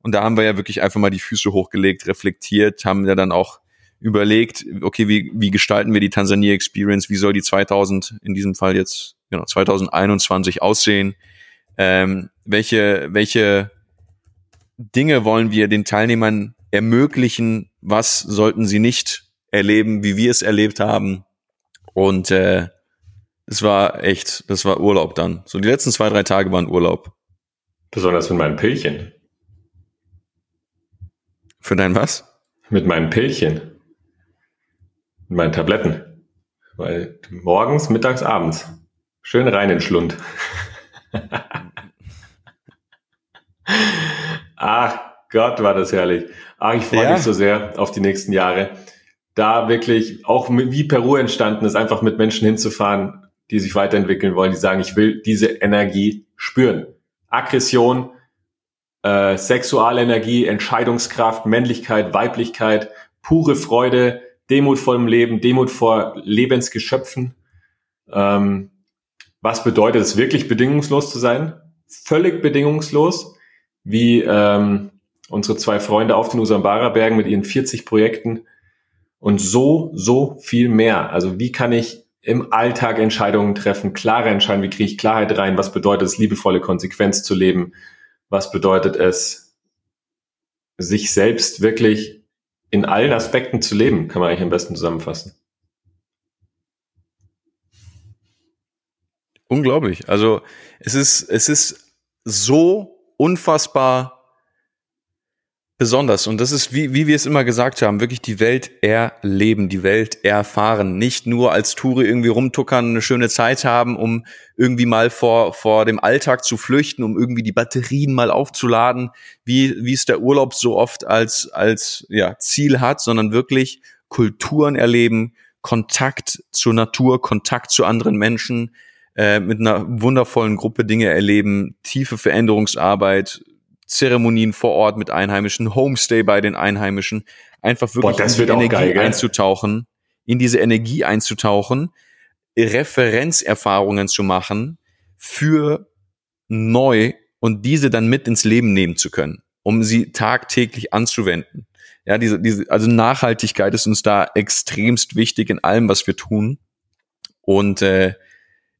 Und da haben wir ja wirklich einfach mal die Füße hochgelegt, reflektiert, haben ja dann auch überlegt, okay, wie, wie gestalten wir die Tansania Experience, wie soll die 2000, in diesem Fall jetzt, genau, 2021 aussehen, ähm, welche, welche Dinge wollen wir den Teilnehmern ermöglichen, was sollten sie nicht erleben, wie wir es erlebt haben? Und äh, es war echt, das war Urlaub dann. So die letzten zwei, drei Tage waren Urlaub. Besonders mit meinen Pillchen. Für dein was? Mit meinen Pillchen. Mit meinen Tabletten. Weil morgens, mittags, abends. Schön rein in Schlund. Ach Gott, war das herrlich. Ach, ich freue ja. mich so sehr auf die nächsten Jahre. Da wirklich, auch wie Peru entstanden ist, einfach mit Menschen hinzufahren, die sich weiterentwickeln wollen, die sagen, ich will diese Energie spüren. Aggression, äh, sexuelle Energie, Entscheidungskraft, Männlichkeit, Weiblichkeit, pure Freude, Demut vor dem Leben, Demut vor Lebensgeschöpfen. Ähm, was bedeutet es wirklich bedingungslos zu sein? Völlig bedingungslos, wie ähm, unsere zwei Freunde auf den Usambara-Bergen mit ihren 40 Projekten und so, so viel mehr. Also wie kann ich im Alltag Entscheidungen treffen, klare Entscheidungen, wie kriege ich Klarheit rein, was bedeutet es, liebevolle Konsequenz zu leben, was bedeutet es, sich selbst wirklich in allen Aspekten zu leben, kann man eigentlich am besten zusammenfassen. Unglaublich. Also es ist, es ist so unfassbar besonders. Und das ist, wie, wie wir es immer gesagt haben, wirklich die Welt erleben, die Welt erfahren. Nicht nur als Toure irgendwie rumtuckern, eine schöne Zeit haben, um irgendwie mal vor, vor dem Alltag zu flüchten, um irgendwie die Batterien mal aufzuladen, wie, wie es der Urlaub so oft als, als ja, Ziel hat, sondern wirklich Kulturen erleben, Kontakt zur Natur, Kontakt zu anderen Menschen, äh, mit einer wundervollen Gruppe Dinge erleben, tiefe Veränderungsarbeit, Zeremonien vor Ort mit Einheimischen, Homestay bei den Einheimischen, einfach wirklich Boah, in die Energie geil, einzutauchen, in diese Energie einzutauchen, Referenzerfahrungen zu machen für neu und diese dann mit ins Leben nehmen zu können, um sie tagtäglich anzuwenden. Ja, diese, diese, also Nachhaltigkeit ist uns da extremst wichtig in allem, was wir tun. Und äh,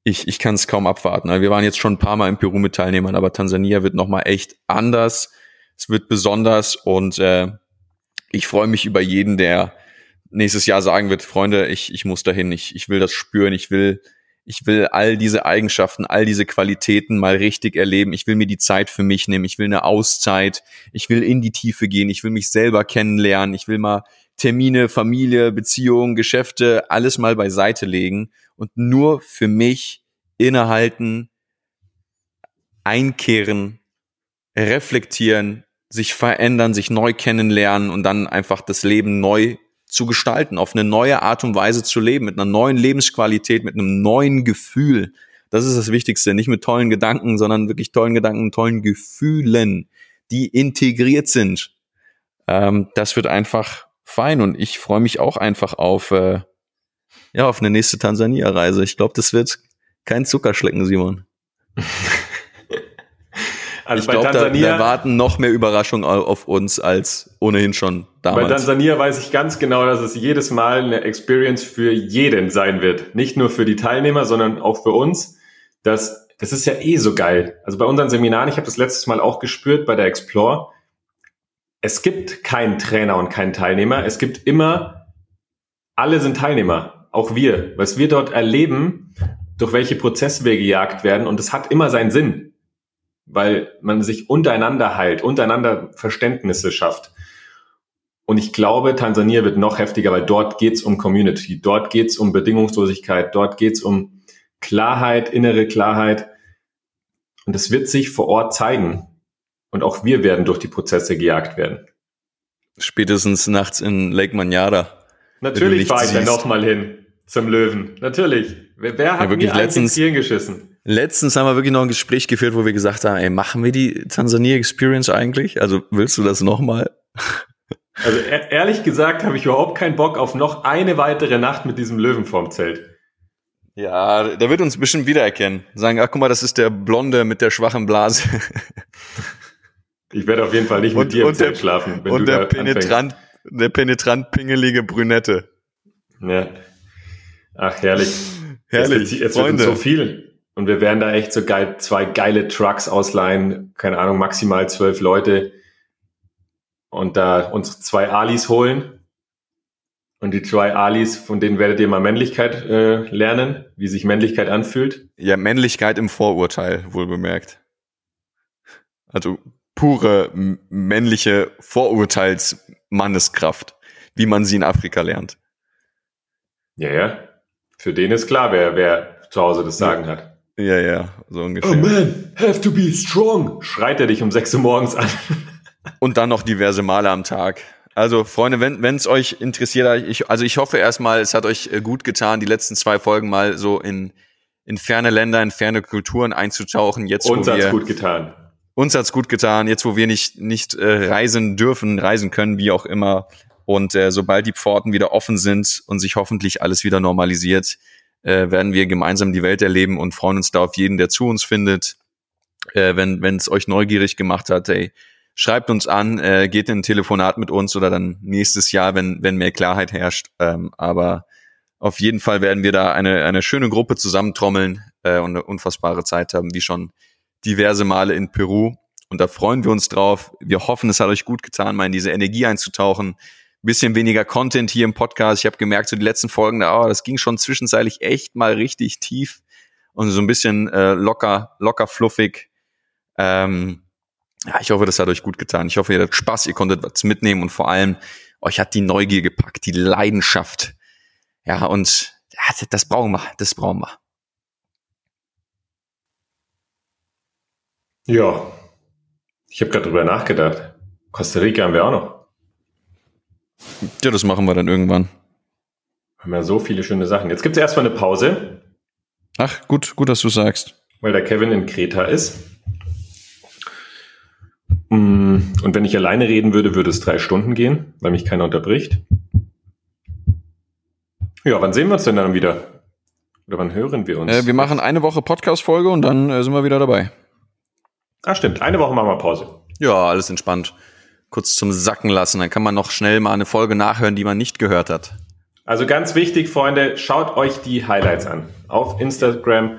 ich, ich kann es kaum abwarten. Wir waren jetzt schon ein paar Mal in Peru mit Teilnehmern, aber Tansania wird nochmal echt anders. Es wird besonders und äh, ich freue mich über jeden, der nächstes Jahr sagen wird, Freunde, ich, ich muss dahin, ich, ich will das spüren, ich will, ich will all diese Eigenschaften, all diese Qualitäten mal richtig erleben. Ich will mir die Zeit für mich nehmen. Ich will eine Auszeit. Ich will in die Tiefe gehen. Ich will mich selber kennenlernen. Ich will mal Termine, Familie, Beziehungen, Geschäfte, alles mal beiseite legen und nur für mich innehalten, einkehren, reflektieren, sich verändern, sich neu kennenlernen und dann einfach das Leben neu zu gestalten, auf eine neue Art und Weise zu leben, mit einer neuen Lebensqualität, mit einem neuen Gefühl. Das ist das Wichtigste. Nicht mit tollen Gedanken, sondern wirklich tollen Gedanken, tollen Gefühlen, die integriert sind. Ähm, das wird einfach fein und ich freue mich auch einfach auf, äh, ja, auf eine nächste Tansania-Reise. Ich glaube, das wird kein Zuckerschlecken, Simon. also ich glaube, da, da, warten noch mehr Überraschungen auf uns als ohnehin schon damals. Bei Tansania weiß ich ganz genau, dass es jedes Mal eine Experience für jeden sein wird. Nicht nur für die Teilnehmer, sondern auch für uns. Das, das ist ja eh so geil. Also bei unseren Seminaren, ich habe das letztes Mal auch gespürt bei der Explore, es gibt keinen Trainer und keinen Teilnehmer. Es gibt immer, alle sind Teilnehmer, auch wir. Was wir dort erleben, durch welche Prozesse wir gejagt werden. Und es hat immer seinen Sinn, weil man sich untereinander heilt, untereinander Verständnisse schafft. Und ich glaube, Tansania wird noch heftiger, weil dort geht's um Community, dort geht's um Bedingungslosigkeit, dort geht's um Klarheit, innere Klarheit. Und es wird sich vor Ort zeigen. Und auch wir werden durch die Prozesse gejagt werden. Spätestens nachts in Lake Manyara. Natürlich fahre ich da nochmal hin zum Löwen. Natürlich. Wer, wer hat ja, wirklich mir letztens, Hirn geschissen? Letztens haben wir wirklich noch ein Gespräch geführt, wo wir gesagt haben, ey, machen wir die Tansania Experience eigentlich? Also willst du das nochmal? Also e ehrlich gesagt habe ich überhaupt keinen Bock auf noch eine weitere Nacht mit diesem Löwen vorm Zelt. Ja, der wird uns bestimmt wiedererkennen. Sagen, ach guck mal, das ist der Blonde mit der schwachen Blase. Ich werde auf jeden Fall nicht mit und, dir im Zelt schlafen, wenn und du der penetrant, anfängst. Der penetrant pingelige Brünette. Ja. Ach, herrlich. Herrlich. Jetzt, jetzt uns so viel. Und wir werden da echt so geil, zwei geile Trucks ausleihen, keine Ahnung, maximal zwölf Leute. Und da uns zwei Alis holen. Und die zwei Alis, von denen werdet ihr mal Männlichkeit äh, lernen, wie sich Männlichkeit anfühlt. Ja, Männlichkeit im Vorurteil, wohl bemerkt. Also pure männliche Vorurteilsmanneskraft, wie man sie in Afrika lernt. Ja, ja. Für den ist klar, wer, wer zu Hause das Sagen ja. hat. Ja, ja, so ungefähr. Oh man, have to be strong. Schreit er dich um 6 Uhr morgens an. Und dann noch diverse Male am Tag. Also, Freunde, wenn es euch interessiert, ich, also ich hoffe erstmal, es hat euch äh, gut getan, die letzten zwei Folgen mal so in, in ferne Länder, in ferne Kulturen einzutauchen. Jetzt, Uns hat's gut getan uns hat's gut getan, jetzt wo wir nicht, nicht äh, reisen dürfen, reisen können, wie auch immer. Und äh, sobald die Pforten wieder offen sind und sich hoffentlich alles wieder normalisiert, äh, werden wir gemeinsam die Welt erleben und freuen uns da auf jeden, der zu uns findet. Äh, wenn es euch neugierig gemacht hat, ey, schreibt uns an, äh, geht in ein Telefonat mit uns oder dann nächstes Jahr, wenn, wenn mehr Klarheit herrscht. Ähm, aber auf jeden Fall werden wir da eine, eine schöne Gruppe zusammentrommeln äh, und eine unfassbare Zeit haben, wie schon diverse Male in Peru. Und da freuen wir uns drauf. Wir hoffen, es hat euch gut getan, mal in diese Energie einzutauchen. Bisschen weniger Content hier im Podcast. Ich habe gemerkt, so die letzten Folgen, oh, das ging schon zwischenzeitlich echt mal richtig tief und so ein bisschen äh, locker, locker fluffig. Ähm, ja, ich hoffe, das hat euch gut getan. Ich hoffe, ihr hattet Spaß, ihr konntet was mitnehmen und vor allem euch hat die Neugier gepackt, die Leidenschaft. Ja, und ja, das brauchen wir, das brauchen wir. Ja, ich habe gerade drüber nachgedacht. Costa Rica haben wir auch noch. Ja, das machen wir dann irgendwann. Wir haben ja so viele schöne Sachen. Jetzt gibt es erstmal eine Pause. Ach, gut, gut, dass du sagst. Weil der Kevin in Kreta ist. Mm, und wenn ich alleine reden würde, würde es drei Stunden gehen, weil mich keiner unterbricht. Ja, wann sehen wir uns denn dann wieder? Oder wann hören wir uns? Äh, wir machen eine Woche Podcast-Folge und dann äh, sind wir wieder dabei. Ah, stimmt. Eine Woche machen wir Pause. Ja, alles entspannt. Kurz zum Sacken lassen. Dann kann man noch schnell mal eine Folge nachhören, die man nicht gehört hat. Also ganz wichtig, Freunde, schaut euch die Highlights an. Auf Instagram.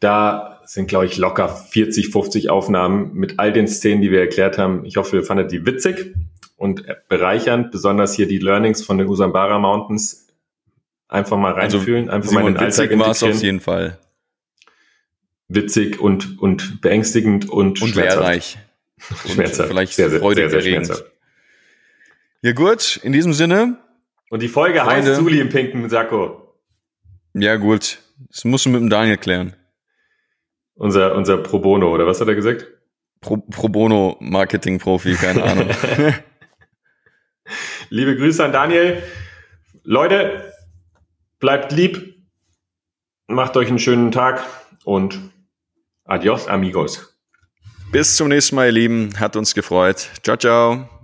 Da sind, glaube ich, locker 40, 50 Aufnahmen mit all den Szenen, die wir erklärt haben. Ich hoffe, ihr fandet die witzig und bereichernd, besonders hier die Learnings von den Usambara Mountains. Einfach mal also, reinfühlen, einfach Simon, mal in den Alltag witzig war es auf jeden Fall. Witzig und, und beängstigend und, und lehrreich. schmerzhaft. Vielleicht sehr, sehr, sehr, sehr Ja gut, in diesem Sinne. Und die Folge Freunde, heißt Zuli im pinken Sakko. Ja gut, das musst du mit dem Daniel klären. Unser, unser Pro Bono, oder was hat er gesagt? Pro, Pro Bono Marketing-Profi, keine Ahnung. Liebe Grüße an Daniel. Leute, bleibt lieb, macht euch einen schönen Tag und adios, amigos. Bis zum nächsten Mal, ihr Lieben. Hat uns gefreut. Ciao, ciao.